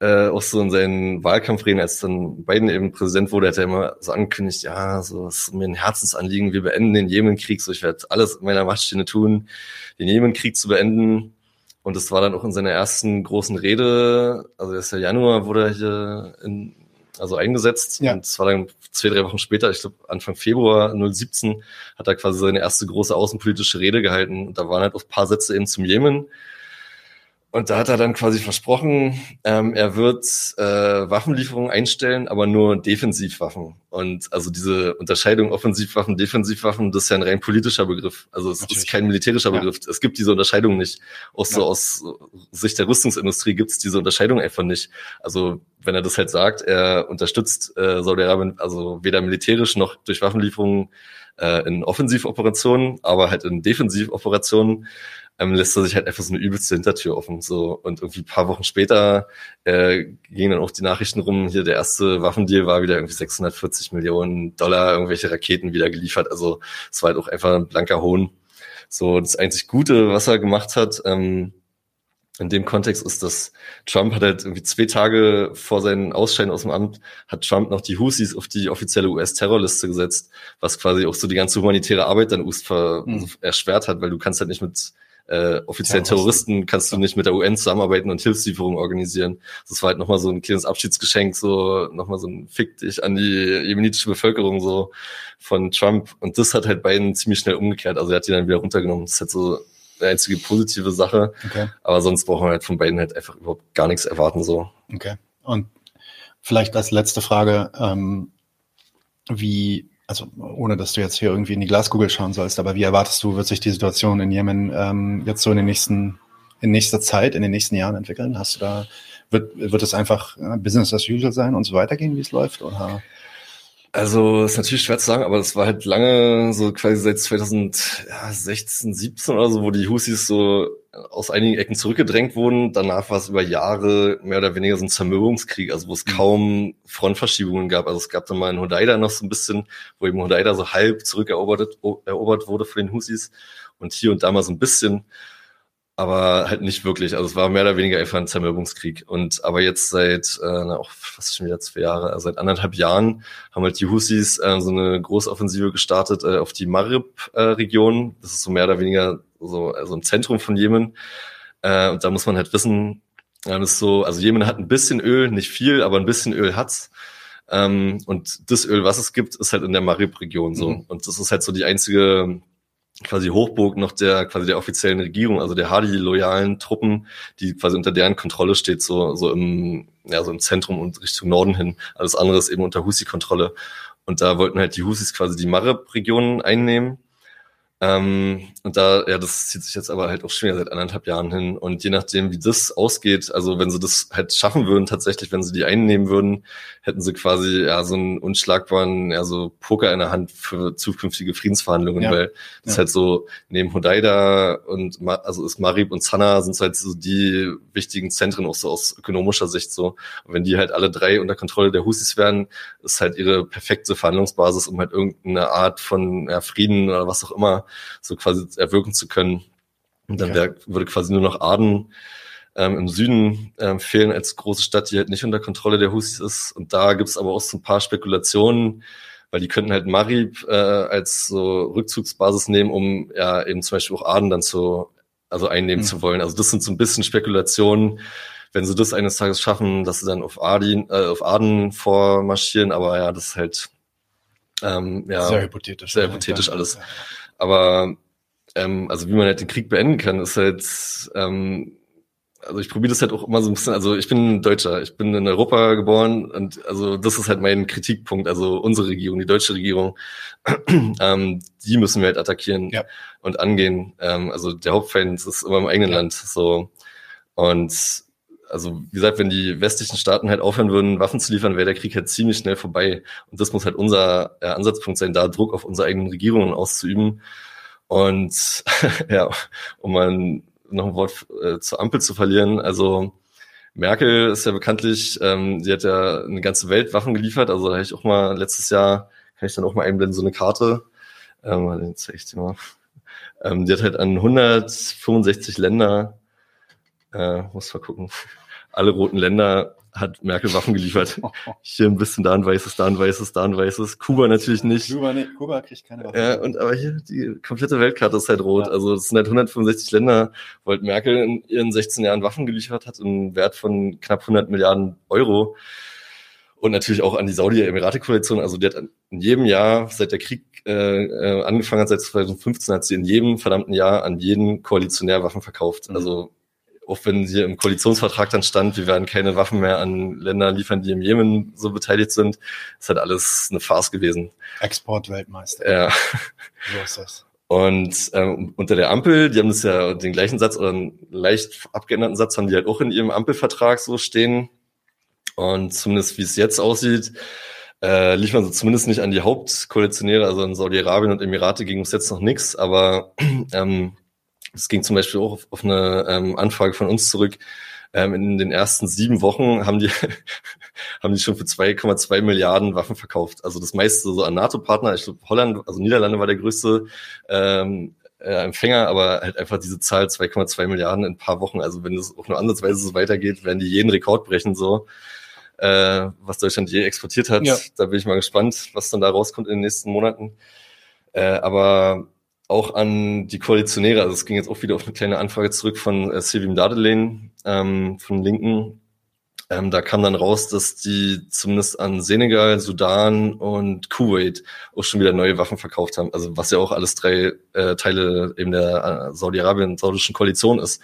äh, auch so in seinen Wahlkampfreden, als dann Biden eben Präsident wurde, hat er immer so angekündigt, ja, so ist mir ein Herzensanliegen, wir beenden den Jemenkrieg, so ich werde alles in meiner Macht Stehende tun, den Jemenkrieg zu beenden. Und das war dann auch in seiner ersten großen Rede, also erst der Januar wurde er hier in, also eingesetzt. Ja. Und es war dann zwei, drei Wochen später, ich glaube Anfang Februar 2017, hat er quasi seine erste große außenpolitische Rede gehalten. Und da waren halt auch ein paar Sätze eben zum Jemen. Und da hat er dann quasi versprochen, ähm, er wird äh, Waffenlieferungen einstellen, aber nur Defensivwaffen. Und also diese Unterscheidung Offensivwaffen, Defensivwaffen, das ist ja ein rein politischer Begriff. Also es Natürlich. ist kein militärischer Begriff. Ja. Es gibt diese Unterscheidung nicht. Auch so ja. aus Sicht der Rüstungsindustrie gibt es diese Unterscheidung einfach nicht. Also wenn er das halt sagt, er unterstützt äh, Saudi-Arabien also weder militärisch noch durch Waffenlieferungen äh, in Offensivoperationen, aber halt in Defensivoperationen ähm, lässt er sich halt einfach so eine übelste Hintertür offen. So und irgendwie ein paar Wochen später äh, gingen dann auch die Nachrichten rum, hier der erste Waffendeal war wieder irgendwie 640 Millionen Dollar, irgendwelche Raketen wieder geliefert. Also es war halt auch einfach ein blanker Hohn. So das einzig Gute, was er gemacht hat, ähm, in dem Kontext ist, dass Trump hat halt irgendwie zwei Tage vor seinen Ausscheiden aus dem Amt, hat Trump noch die Husis auf die offizielle US-Terrorliste gesetzt, was quasi auch so die ganze humanitäre Arbeit dann US mhm. erschwert hat, weil du kannst halt nicht mit äh, offiziellen Terroristen kannst du nicht mit der UN zusammenarbeiten und Hilfslieferungen organisieren. Das war halt nochmal so ein kleines Abschiedsgeschenk, so nochmal so ein Fick dich an die jemenitische Bevölkerung so von Trump. Und das hat halt Biden ziemlich schnell umgekehrt. Also er hat die dann wieder runtergenommen. Das ist halt so eine einzige positive Sache. Okay. Aber sonst brauchen wir halt von beiden halt einfach überhaupt gar nichts erwarten so. Okay. Und vielleicht als letzte Frage, ähm, wie, also ohne dass du jetzt hier irgendwie in die Glaskugel schauen sollst, aber wie erwartest du, wird sich die Situation in Jemen ähm, jetzt so in den nächsten, in nächster Zeit, in den nächsten Jahren entwickeln? Hast du da, wird, wird es einfach äh, Business as usual sein und so weitergehen, wie es läuft? Oder? Also ist natürlich schwer zu sagen, aber das war halt lange, so quasi seit 2016, 17 oder so, wo die Husis so aus einigen Ecken zurückgedrängt wurden. Danach war es über Jahre mehr oder weniger so ein Zermürbungskrieg, also wo es mhm. kaum Frontverschiebungen gab. Also es gab dann mal in Hodeida noch so ein bisschen, wo eben Hodeida so halb zurückerobert erobert wurde von den Husis und hier und da mal so ein bisschen aber halt nicht wirklich. Also es war mehr oder weniger einfach ein Zermürbungskrieg. Und aber jetzt seit, äh, auch fast schon wieder zwei Jahre, also seit anderthalb Jahren haben halt die Husis äh, so eine Großoffensive gestartet äh, auf die Marib-Region. Äh, das ist so mehr oder weniger so also ein Zentrum von Jemen. Äh, und da muss man halt wissen, äh, das ist so, also Jemen hat ein bisschen Öl, nicht viel, aber ein bisschen Öl hat's. Ähm, und das Öl, was es gibt, ist halt in der Marib-Region so. Mhm. Und das ist halt so die einzige quasi Hochburg noch der quasi der offiziellen Regierung, also der Hadi-loyalen Truppen, die quasi unter deren Kontrolle steht, so, so im, ja, so im Zentrum und Richtung Norden hin. Alles andere ist eben unter Husi-Kontrolle. Und da wollten halt die Husis quasi die Marib-Regionen einnehmen. Ähm, und da, ja, das zieht sich jetzt aber halt auch schon wieder seit anderthalb Jahren hin. Und je nachdem, wie das ausgeht, also wenn sie das halt schaffen würden, tatsächlich, wenn sie die einnehmen würden, hätten sie quasi ja so einen unschlagbaren, ja, so Poker in der Hand für zukünftige Friedensverhandlungen, ja. weil das ja. halt so neben Hodeida und also ist Marib und Sanaa sind halt so die wichtigen Zentren auch so aus ökonomischer Sicht so. Und wenn die halt alle drei unter Kontrolle der Husis werden, ist halt ihre perfekte Verhandlungsbasis, um halt irgendeine Art von ja, Frieden oder was auch immer so quasi erwirken zu können. Und dann wär, würde quasi nur noch Aden ähm, im Süden ähm, fehlen als große Stadt, die halt nicht unter Kontrolle der Husis ist. Und da gibt's aber auch so ein paar Spekulationen, weil die könnten halt Marib äh, als so Rückzugsbasis nehmen, um ja eben zum Beispiel auch Aden dann zu, also einnehmen mhm. zu wollen. Also das sind so ein bisschen Spekulationen, wenn sie das eines Tages schaffen, dass sie dann auf Aden, äh, auf Aden vormarschieren, aber ja, das ist halt ähm, ja, sehr hypothetisch. Sehr hypothetisch alles. Aber ähm, also wie man halt den Krieg beenden kann, ist halt, ähm, also ich probiere das halt auch immer so ein bisschen, also ich bin Deutscher, ich bin in Europa geboren und also das ist halt mein Kritikpunkt, also unsere Regierung, die deutsche Regierung, ähm, die müssen wir halt attackieren ja. und angehen. Ähm, also der Hauptfeind ist immer im eigenen ja. Land so. Und also wie gesagt, wenn die westlichen Staaten halt aufhören würden, Waffen zu liefern, wäre der Krieg halt ziemlich schnell vorbei. Und das muss halt unser äh, Ansatzpunkt sein, da Druck auf unsere eigenen Regierungen auszuüben. Und ja, um mal noch ein Wort äh, zur Ampel zu verlieren, also Merkel ist ja bekanntlich, ähm, die hat ja eine ganze Welt Waffen geliefert. Also da habe ich auch mal letztes Jahr, kann ich dann auch mal einblenden, so eine Karte. Ähm, den zeige ich dir mal. Ähm, die hat halt an 165 Länder äh, muss mal gucken. Alle roten Länder hat Merkel Waffen geliefert. Hier ein bisschen, da ein weißes, da ein weißes, da ein weißes. Kuba natürlich nicht. Kuba, nee, Kuba kriegt keine Waffen. Ja, und aber hier, die komplette Weltkarte ist halt rot. Ja. Also es sind halt 165 Länder, wo halt Merkel in ihren 16 Jahren Waffen geliefert hat, im Wert von knapp 100 Milliarden Euro. Und natürlich auch an die Saudi-Emirate-Koalition. Also die hat in jedem Jahr, seit der Krieg äh, äh angefangen hat, seit 2015, hat sie in jedem verdammten Jahr an jeden Koalitionär Waffen verkauft. Mhm. Also auch wenn hier im Koalitionsvertrag dann stand, wir werden keine Waffen mehr an Länder liefern, die im Jemen so beteiligt sind, ist halt alles eine Farce gewesen. Exportweltmeister. Ja. So ist das. Und ähm, unter der Ampel, die haben das ja den gleichen Satz oder einen leicht abgeänderten Satz haben die halt auch in ihrem Ampelvertrag so stehen. Und zumindest wie es jetzt aussieht, äh, liefern sie zumindest nicht an die Hauptkoalitionäre, also in Saudi-Arabien und Emirate ging es jetzt noch nichts, aber ähm, es ging zum Beispiel auch auf, auf eine ähm, Anfrage von uns zurück. Ähm, in den ersten sieben Wochen haben die, haben die schon für 2,2 Milliarden Waffen verkauft. Also das meiste so an NATO-Partner. Ich glaube, Holland, also Niederlande war der größte ähm, äh, Empfänger, aber halt einfach diese Zahl 2,2 Milliarden in ein paar Wochen. Also wenn es auch nur ansatzweise so weitergeht, werden die jeden Rekord brechen, so äh, was Deutschland je exportiert hat. Ja. Da bin ich mal gespannt, was dann da rauskommt in den nächsten Monaten. Äh, aber auch an die Koalitionäre. Also es ging jetzt auch wieder auf eine kleine Anfrage zurück von äh, Silvim Dadelein ähm, von Linken. Ähm, da kam dann raus, dass die zumindest an Senegal, Sudan und Kuwait auch schon wieder neue Waffen verkauft haben. Also was ja auch alles drei äh, Teile eben der äh, Saudi-Arabien-saudischen Koalition ist.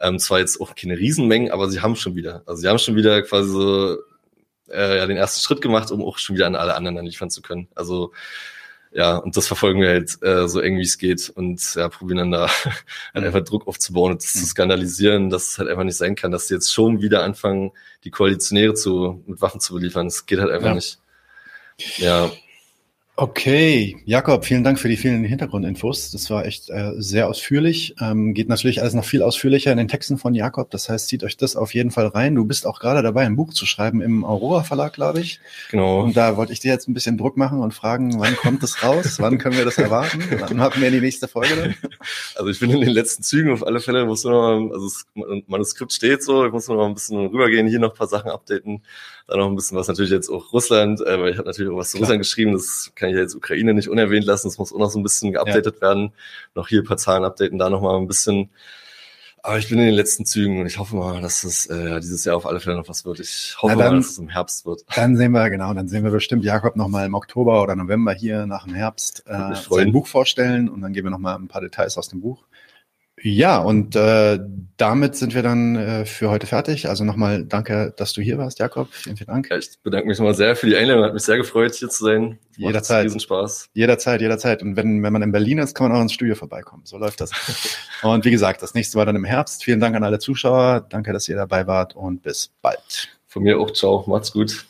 Ähm, zwar jetzt auch keine Riesenmengen, aber sie haben schon wieder. Also sie haben schon wieder quasi so äh, ja, den ersten Schritt gemacht, um auch schon wieder an alle anderen liefern zu können. Also ja, und das verfolgen wir halt äh, so eng wie es geht und ja, probieren dann da halt einfach Druck aufzubauen und das zu skandalisieren, dass es halt einfach nicht sein kann, dass sie jetzt schon wieder anfangen, die Koalitionäre zu, mit Waffen zu beliefern. Das geht halt einfach ja. nicht. Ja. Okay, Jakob, vielen Dank für die vielen Hintergrundinfos. Das war echt äh, sehr ausführlich. Ähm, geht natürlich alles noch viel ausführlicher in den Texten von Jakob. Das heißt, zieht euch das auf jeden Fall rein. Du bist auch gerade dabei, ein Buch zu schreiben im Aurora Verlag, glaube ich. Genau. Und da wollte ich dir jetzt ein bisschen Druck machen und fragen, wann kommt es raus? wann können wir das erwarten? Wann haben wir die nächste Folge dann? Also ich bin in den letzten Zügen auf alle Fälle, muss nur noch, also das Manuskript steht so, ich muss nur noch ein bisschen rübergehen, hier noch ein paar Sachen updaten dann noch ein bisschen was natürlich jetzt auch Russland, äh, weil ich habe natürlich auch was zu. Russland geschrieben, das kann ich jetzt Ukraine nicht unerwähnt lassen, das muss auch noch so ein bisschen geupdatet ja. werden. Noch hier ein paar Zahlen updaten, da noch mal ein bisschen. Aber ich bin in den letzten Zügen und ich hoffe mal, dass es äh, dieses Jahr auf alle Fälle noch was wird. Ich hoffe dann, mal, dass es im Herbst wird. Dann sehen wir, genau, dann sehen wir bestimmt Jakob noch mal im Oktober oder November hier nach dem Herbst äh, sein Buch vorstellen und dann geben wir noch mal ein paar Details aus dem Buch. Ja, und äh, damit sind wir dann äh, für heute fertig. Also nochmal danke, dass du hier warst, Jakob. Vielen, vielen Dank. Ja, ich bedanke mich nochmal sehr für die Einladung. Hat mich sehr gefreut, hier zu sein. Jederzeit. Riesen Spaß. Jederzeit, jederzeit. Und wenn, wenn man in Berlin ist, kann man auch ins Studio vorbeikommen. So läuft das. und wie gesagt, das nächste war dann im Herbst. Vielen Dank an alle Zuschauer. Danke, dass ihr dabei wart und bis bald. Von mir auch. Ciao. Macht's gut.